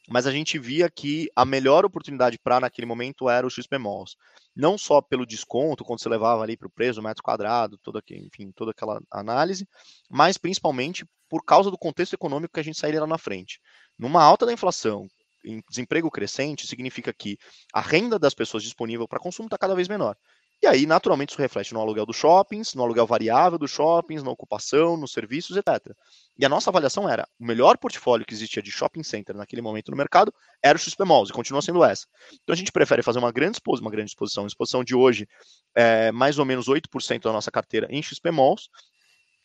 B: mas a gente via que a melhor oportunidade para naquele momento era o XP Malls. Não só pelo desconto, quando você levava ali para o preço, metro quadrado, toda, enfim, toda aquela análise, mas principalmente por causa do contexto econômico que a gente sairia lá na frente. Numa alta da inflação, desemprego crescente, significa que a renda das pessoas disponível para consumo está cada vez menor. E aí, naturalmente, isso reflete no aluguel dos shoppings, no aluguel variável dos shoppings, na ocupação, nos serviços, etc. E a nossa avaliação era: o melhor portfólio que existia de shopping center naquele momento no mercado era o XP Malls, e continua sendo essa. Então a gente prefere fazer uma grande exposição, uma grande exposição. A exposição de hoje é mais ou menos 8% da nossa carteira em XP Malls,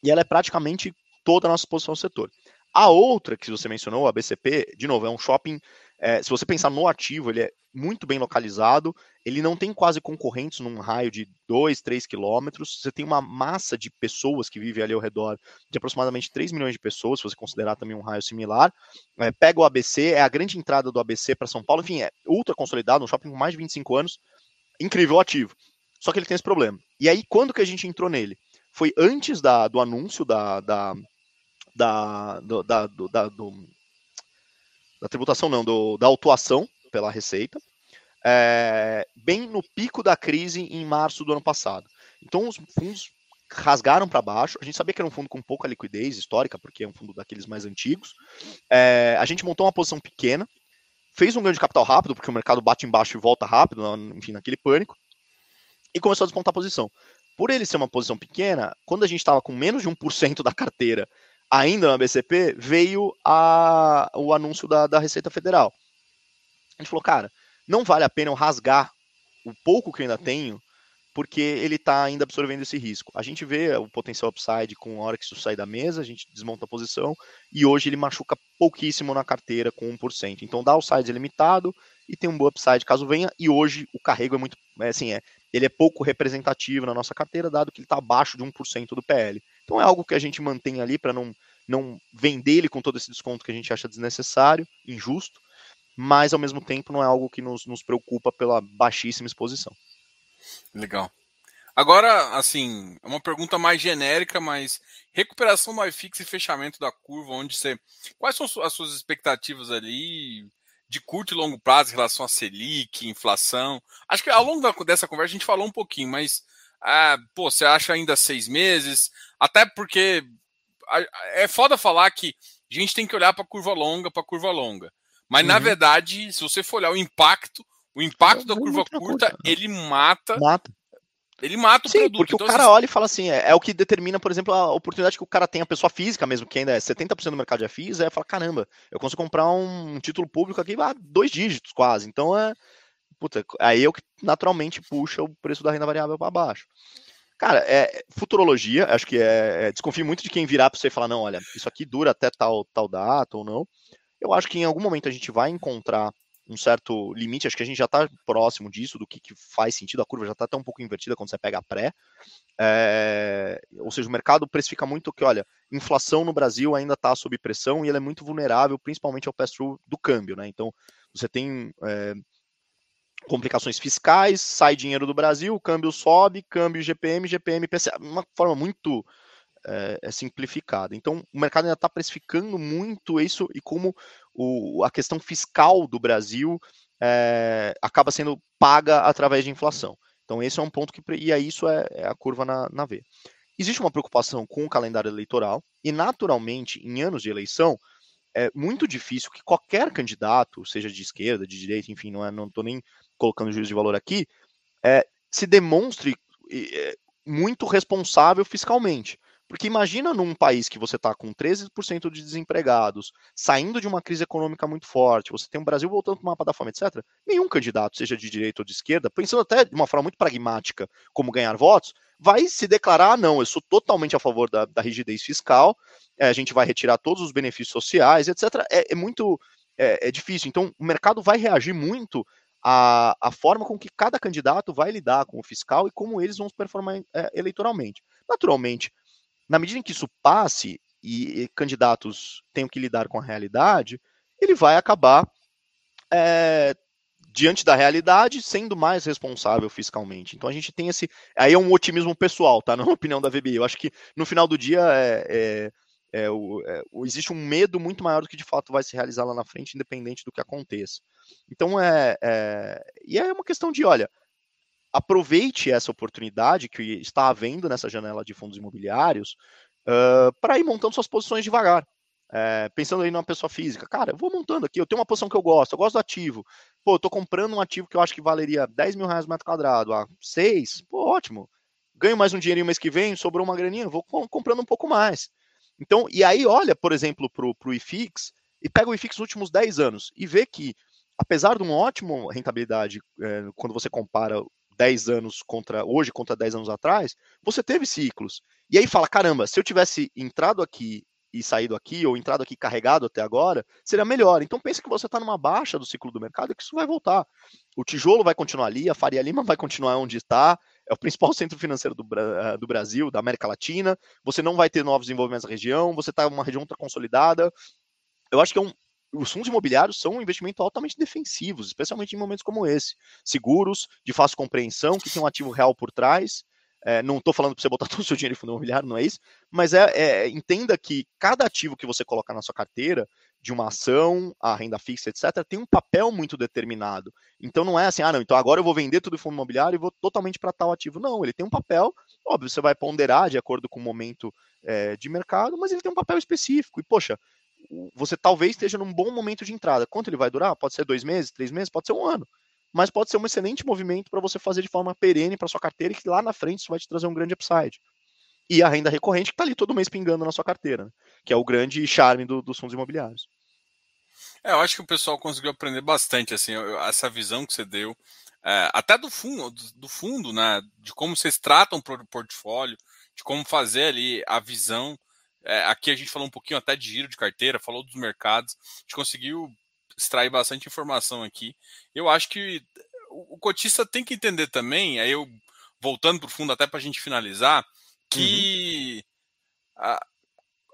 B: e ela é praticamente toda a nossa exposição ao setor. A outra que você mencionou, a BCP, de novo, é um shopping é, se você pensar no ativo, ele é muito bem localizado, ele não tem quase concorrentes num raio de 2, 3 quilômetros. Você tem uma massa de pessoas que vivem ali ao redor de aproximadamente 3 milhões de pessoas, se você considerar também um raio similar. É, pega o ABC, é a grande entrada do ABC para São Paulo, enfim, é ultra consolidado, um shopping com mais de 25 anos, incrível ativo. Só que ele tem esse problema. E aí, quando que a gente entrou nele? Foi antes da, do anúncio da, da, da, do, da, do, da, do da tributação não, do, da autuação pela Receita, é, bem no pico da crise em março do ano passado. Então os fundos rasgaram para baixo. A gente sabia que era um fundo com pouca liquidez histórica, porque é um fundo daqueles mais antigos. É, a gente montou uma posição pequena, fez um ganho de capital rápido, porque o mercado bate embaixo e volta rápido, enfim, naquele pânico, e começou a descontar a posição. Por ele ser uma posição pequena, quando a gente estava com menos de 1% da carteira ainda na BCP, veio a, o anúncio da, da Receita Federal. A gente falou, cara, não vale a pena eu rasgar o pouco que eu ainda tenho, porque ele está ainda absorvendo esse risco. A gente vê o potencial upside com a hora que isso sai da mesa, a gente desmonta a posição, e hoje ele machuca pouquíssimo na carteira com 1%. Então o size limitado e tem um bom upside caso venha, e hoje o carrego é muito, é, assim, é, ele é pouco representativo na nossa carteira, dado que ele está abaixo de 1% do PL. Então é algo que a gente mantém ali para não, não vender ele com todo esse desconto que a gente acha desnecessário, injusto, mas ao mesmo tempo não é algo que nos, nos preocupa pela baixíssima exposição.
A: Legal. Agora, assim, é uma pergunta mais genérica, mas recuperação do iFix e fechamento da curva, onde você. Quais são as suas expectativas ali de curto e longo prazo em relação a Selic, inflação? Acho que ao longo dessa conversa a gente falou um pouquinho, mas ah, pô, você acha ainda seis meses? Até porque é foda falar que a gente tem que olhar para curva longa, para curva longa. Mas uhum. na verdade, se você for olhar o impacto, o impacto da curva curta, curta, ele mata,
B: mata.
A: Ele mata o
B: Sim,
A: produto.
B: porque
A: Então,
B: o cara
A: assim,
B: olha e fala assim, é, é o que determina, por exemplo, a oportunidade que o cara tem, a pessoa física mesmo, que ainda é 70% do mercado de FIIs, é fala, caramba, eu consigo comprar um título público aqui a dois dígitos quase. Então é. Puta, aí é o que naturalmente puxa o preço da renda variável para baixo. Cara, é futurologia, acho que é, é. Desconfio muito de quem virar para você e falar, não, olha, isso aqui dura até tal, tal data ou não. Eu acho que em algum momento a gente vai encontrar um certo limite, acho que a gente já está próximo disso, do que, que, faz sentido, a curva já está até um pouco invertida quando você pega a pré. É, ou seja, o mercado precifica muito que, olha, inflação no Brasil ainda está sob pressão e ela é muito vulnerável, principalmente ao pass-through do câmbio, né? Então, você tem é, complicações fiscais, sai dinheiro do Brasil, câmbio sobe, câmbio GPM, GPM, PCA, uma forma muito é, é simplificada. Então, o mercado ainda está precificando muito isso e como o, a questão fiscal do Brasil é, acaba sendo paga através de inflação. Então, esse é um ponto que. E aí, isso é, é a curva na, na V. Existe uma preocupação com o calendário eleitoral, e naturalmente, em anos de eleição, é muito difícil que qualquer candidato, seja de esquerda, de direita, enfim, não estou é, nem colocando juízo de valor aqui, é, se demonstre é, muito responsável fiscalmente. Porque imagina num país que você está com 13% de desempregados, saindo de uma crise econômica muito forte, você tem o Brasil voltando para o mapa da fome, etc. Nenhum candidato, seja de direita ou de esquerda, pensando até de uma forma muito pragmática como ganhar votos, vai se declarar, não, eu sou totalmente a favor da, da rigidez fiscal, é, a gente vai retirar todos os benefícios sociais, etc. É, é muito é, é, difícil. Então, o mercado vai reagir muito à, à forma com que cada candidato vai lidar com o fiscal e como eles vão se performar é, eleitoralmente. Naturalmente, na medida em que isso passe e, e candidatos tenham que lidar com a realidade, ele vai acabar é, diante da realidade sendo mais responsável fiscalmente. Então a gente tem esse. Aí é um otimismo pessoal, tá? Não é uma opinião da VBI. Eu acho que no final do dia é, é, é, o, é, existe um medo muito maior do que de fato vai se realizar lá na frente, independente do que aconteça. Então é, é. E é uma questão de, olha, aproveite essa oportunidade que está havendo nessa janela de fundos imobiliários uh, para ir montando suas posições devagar. É, pensando aí numa pessoa física, cara, eu vou montando aqui, eu tenho uma posição que eu gosto, eu gosto do ativo. Pô, eu tô comprando um ativo que eu acho que valeria 10 mil reais metro quadrado, a 6, pô, ótimo. Ganho mais um dinheirinho mês que vem, sobrou uma graninha, vou comprando um pouco mais. Então, e aí olha, por exemplo, pro, pro IFIX e pega o IFIX nos últimos 10 anos e vê que, apesar de uma ótima rentabilidade, é, quando você compara 10 anos contra hoje contra 10 anos atrás, você teve ciclos. E aí fala, caramba, se eu tivesse entrado aqui e saído aqui, ou entrado aqui carregado até agora, seria melhor. Então pense que você está numa baixa do ciclo do mercado e que isso vai voltar. O tijolo vai continuar ali, a Faria Lima vai continuar onde está, é o principal centro financeiro do, eh, do Brasil, da América Latina. Você não vai ter novos desenvolvimentos na região, você está uma região consolidada. Eu acho que é um, os fundos imobiliários são um investimento altamente defensivos, especialmente em momentos como esse. Seguros, de fácil compreensão, que tem um ativo real por trás. É, não estou falando para você botar todo o seu dinheiro em fundo imobiliário, não é isso, mas é, é, entenda que cada ativo que você colocar na sua carteira, de uma ação, a renda fixa, etc., tem um papel muito determinado. Então não é assim, ah, não, então agora eu vou vender tudo em fundo imobiliário e vou totalmente para tal ativo. Não, ele tem um papel, óbvio, você vai ponderar de acordo com o momento é, de mercado, mas ele tem um papel específico. E, poxa, você talvez esteja num bom momento de entrada. Quanto ele vai durar? Pode ser dois meses, três meses, pode ser um ano. Mas pode ser um excelente movimento para você fazer de forma perene para sua carteira e que lá na frente isso vai te trazer um grande upside. E a renda recorrente que está ali todo mês pingando na sua carteira, né? que é o grande charme do, dos fundos imobiliários.
A: É, eu acho que o pessoal conseguiu aprender bastante, assim, essa visão que você deu, é, até do fundo, do fundo, né, de como vocês tratam o portfólio, de como fazer ali a visão é, aqui a gente falou um pouquinho até de giro de carteira, falou dos mercados, a gente conseguiu extrair bastante informação aqui. Eu acho que o, cotista tem que entender também, aí eu voltando para o fundo até para a gente finalizar, que uhum.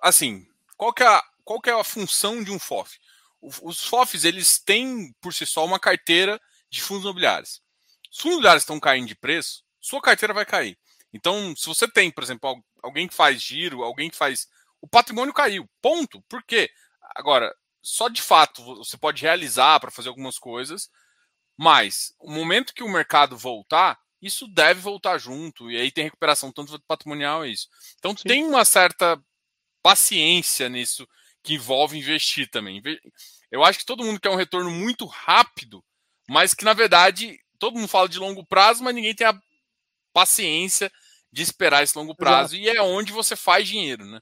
A: assim, qual que, é a, qual que é a função de um FOF? Os FOFs eles têm por si só uma carteira de fundos imobiliários. Se os fundos imobiliários estão caindo de preço, sua carteira vai cair. Então, se você tem, por exemplo, alguém que faz giro, alguém que faz. O patrimônio caiu. Ponto. Por quê? Agora, só de fato você pode realizar para fazer algumas coisas, mas o momento que o mercado voltar, isso deve voltar junto. E aí tem recuperação tanto patrimonial é isso. Então Sim. tem uma certa paciência nisso que envolve investir também. Eu acho que todo mundo quer um retorno muito rápido, mas que na verdade todo mundo fala de longo prazo, mas ninguém tem a paciência de esperar esse longo prazo Exato. e é onde você faz dinheiro, né?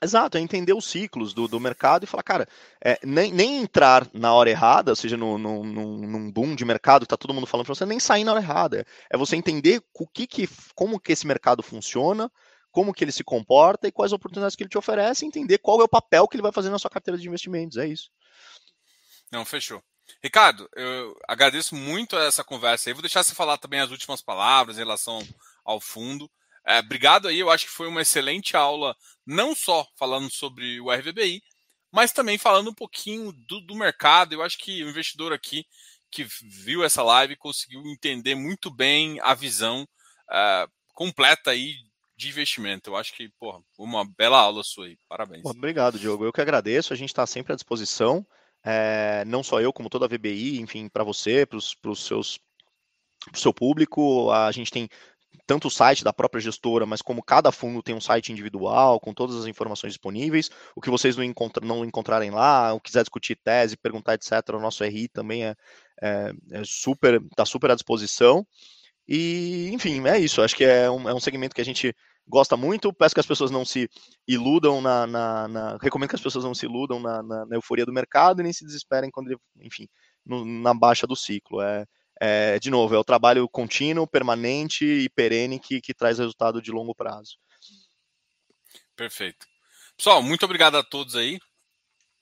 B: Exato, é entender os ciclos do, do mercado e falar, cara, é, nem, nem entrar na hora errada, ou seja, no, no, no, num boom de mercado que tá todo mundo falando para você, nem sair na hora errada. É você entender o que que, como que esse mercado funciona, como que ele se comporta e quais oportunidades que ele te oferece, e entender qual é o papel que ele vai fazer na sua carteira de investimentos. É isso.
A: Não, fechou. Ricardo, eu agradeço muito essa conversa aí. Vou deixar você falar também as últimas palavras em relação ao fundo. É, obrigado aí, eu acho que foi uma excelente aula, não só falando sobre o RVBI, mas também falando um pouquinho do, do mercado. Eu acho que o investidor aqui que viu essa live conseguiu entender muito bem a visão uh, completa aí de investimento. Eu acho que, porra, uma bela aula sua aí. Parabéns.
B: Obrigado, Diogo. Eu que agradeço. A gente está sempre à disposição. É, não só eu, como toda a VBI, enfim, para você, para os seus para o seu público. A gente tem tanto o site da própria gestora, mas como cada fundo tem um site individual, com todas as informações disponíveis, o que vocês não, encontra, não encontrarem lá, ou quiser discutir tese, perguntar, etc., o nosso RI também é, é, é super, está super à disposição. E, enfim, é isso. Acho que é um, é um segmento que a gente gosta muito. Peço que as pessoas não se iludam na. na, na recomendo que as pessoas não se iludam na, na, na, euforia do mercado e nem se desesperem quando ele, enfim, no, na baixa do ciclo. É, é, de novo, é o trabalho contínuo, permanente e perene que, que traz resultado de longo prazo.
A: Perfeito. Pessoal, muito obrigado a todos aí.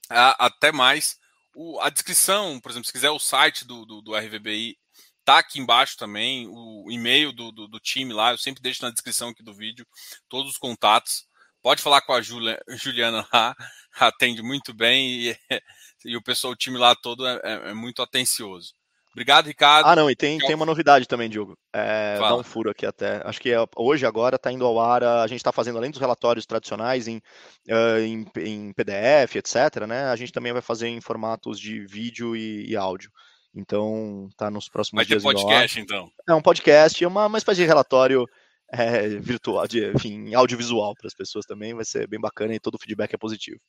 A: Até mais. O, a descrição, por exemplo, se quiser o site do, do, do RVBI, tá aqui embaixo também. O e-mail do, do, do, time lá, eu sempre deixo na descrição aqui do vídeo todos os contatos. Pode falar com a Julia, Juliana lá, atende muito bem e, e o pessoal, o time lá todo é, é, é muito atencioso. Obrigado, Ricardo.
B: Ah, não, e tem, tem uma novidade também, Diogo. É, dá um furo aqui até. Acho que é, hoje, agora, está indo ao ar. A gente está fazendo, além dos relatórios tradicionais em, em, em, PDF, etc., né? A gente também vai fazer em formatos de vídeo e, e áudio. Então, tá nos próximos vai dias.
A: Vai ter podcast, então.
B: É um podcast, é uma, uma espécie de relatório é, virtual, de, enfim, audiovisual para as pessoas também. Vai ser bem bacana e todo o feedback é positivo.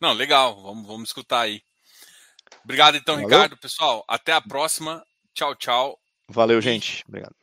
A: Não, legal. Vamos, vamos escutar aí. Obrigado, então, Valeu. Ricardo. Pessoal, até a próxima. Tchau, tchau.
B: Valeu, gente. Obrigado.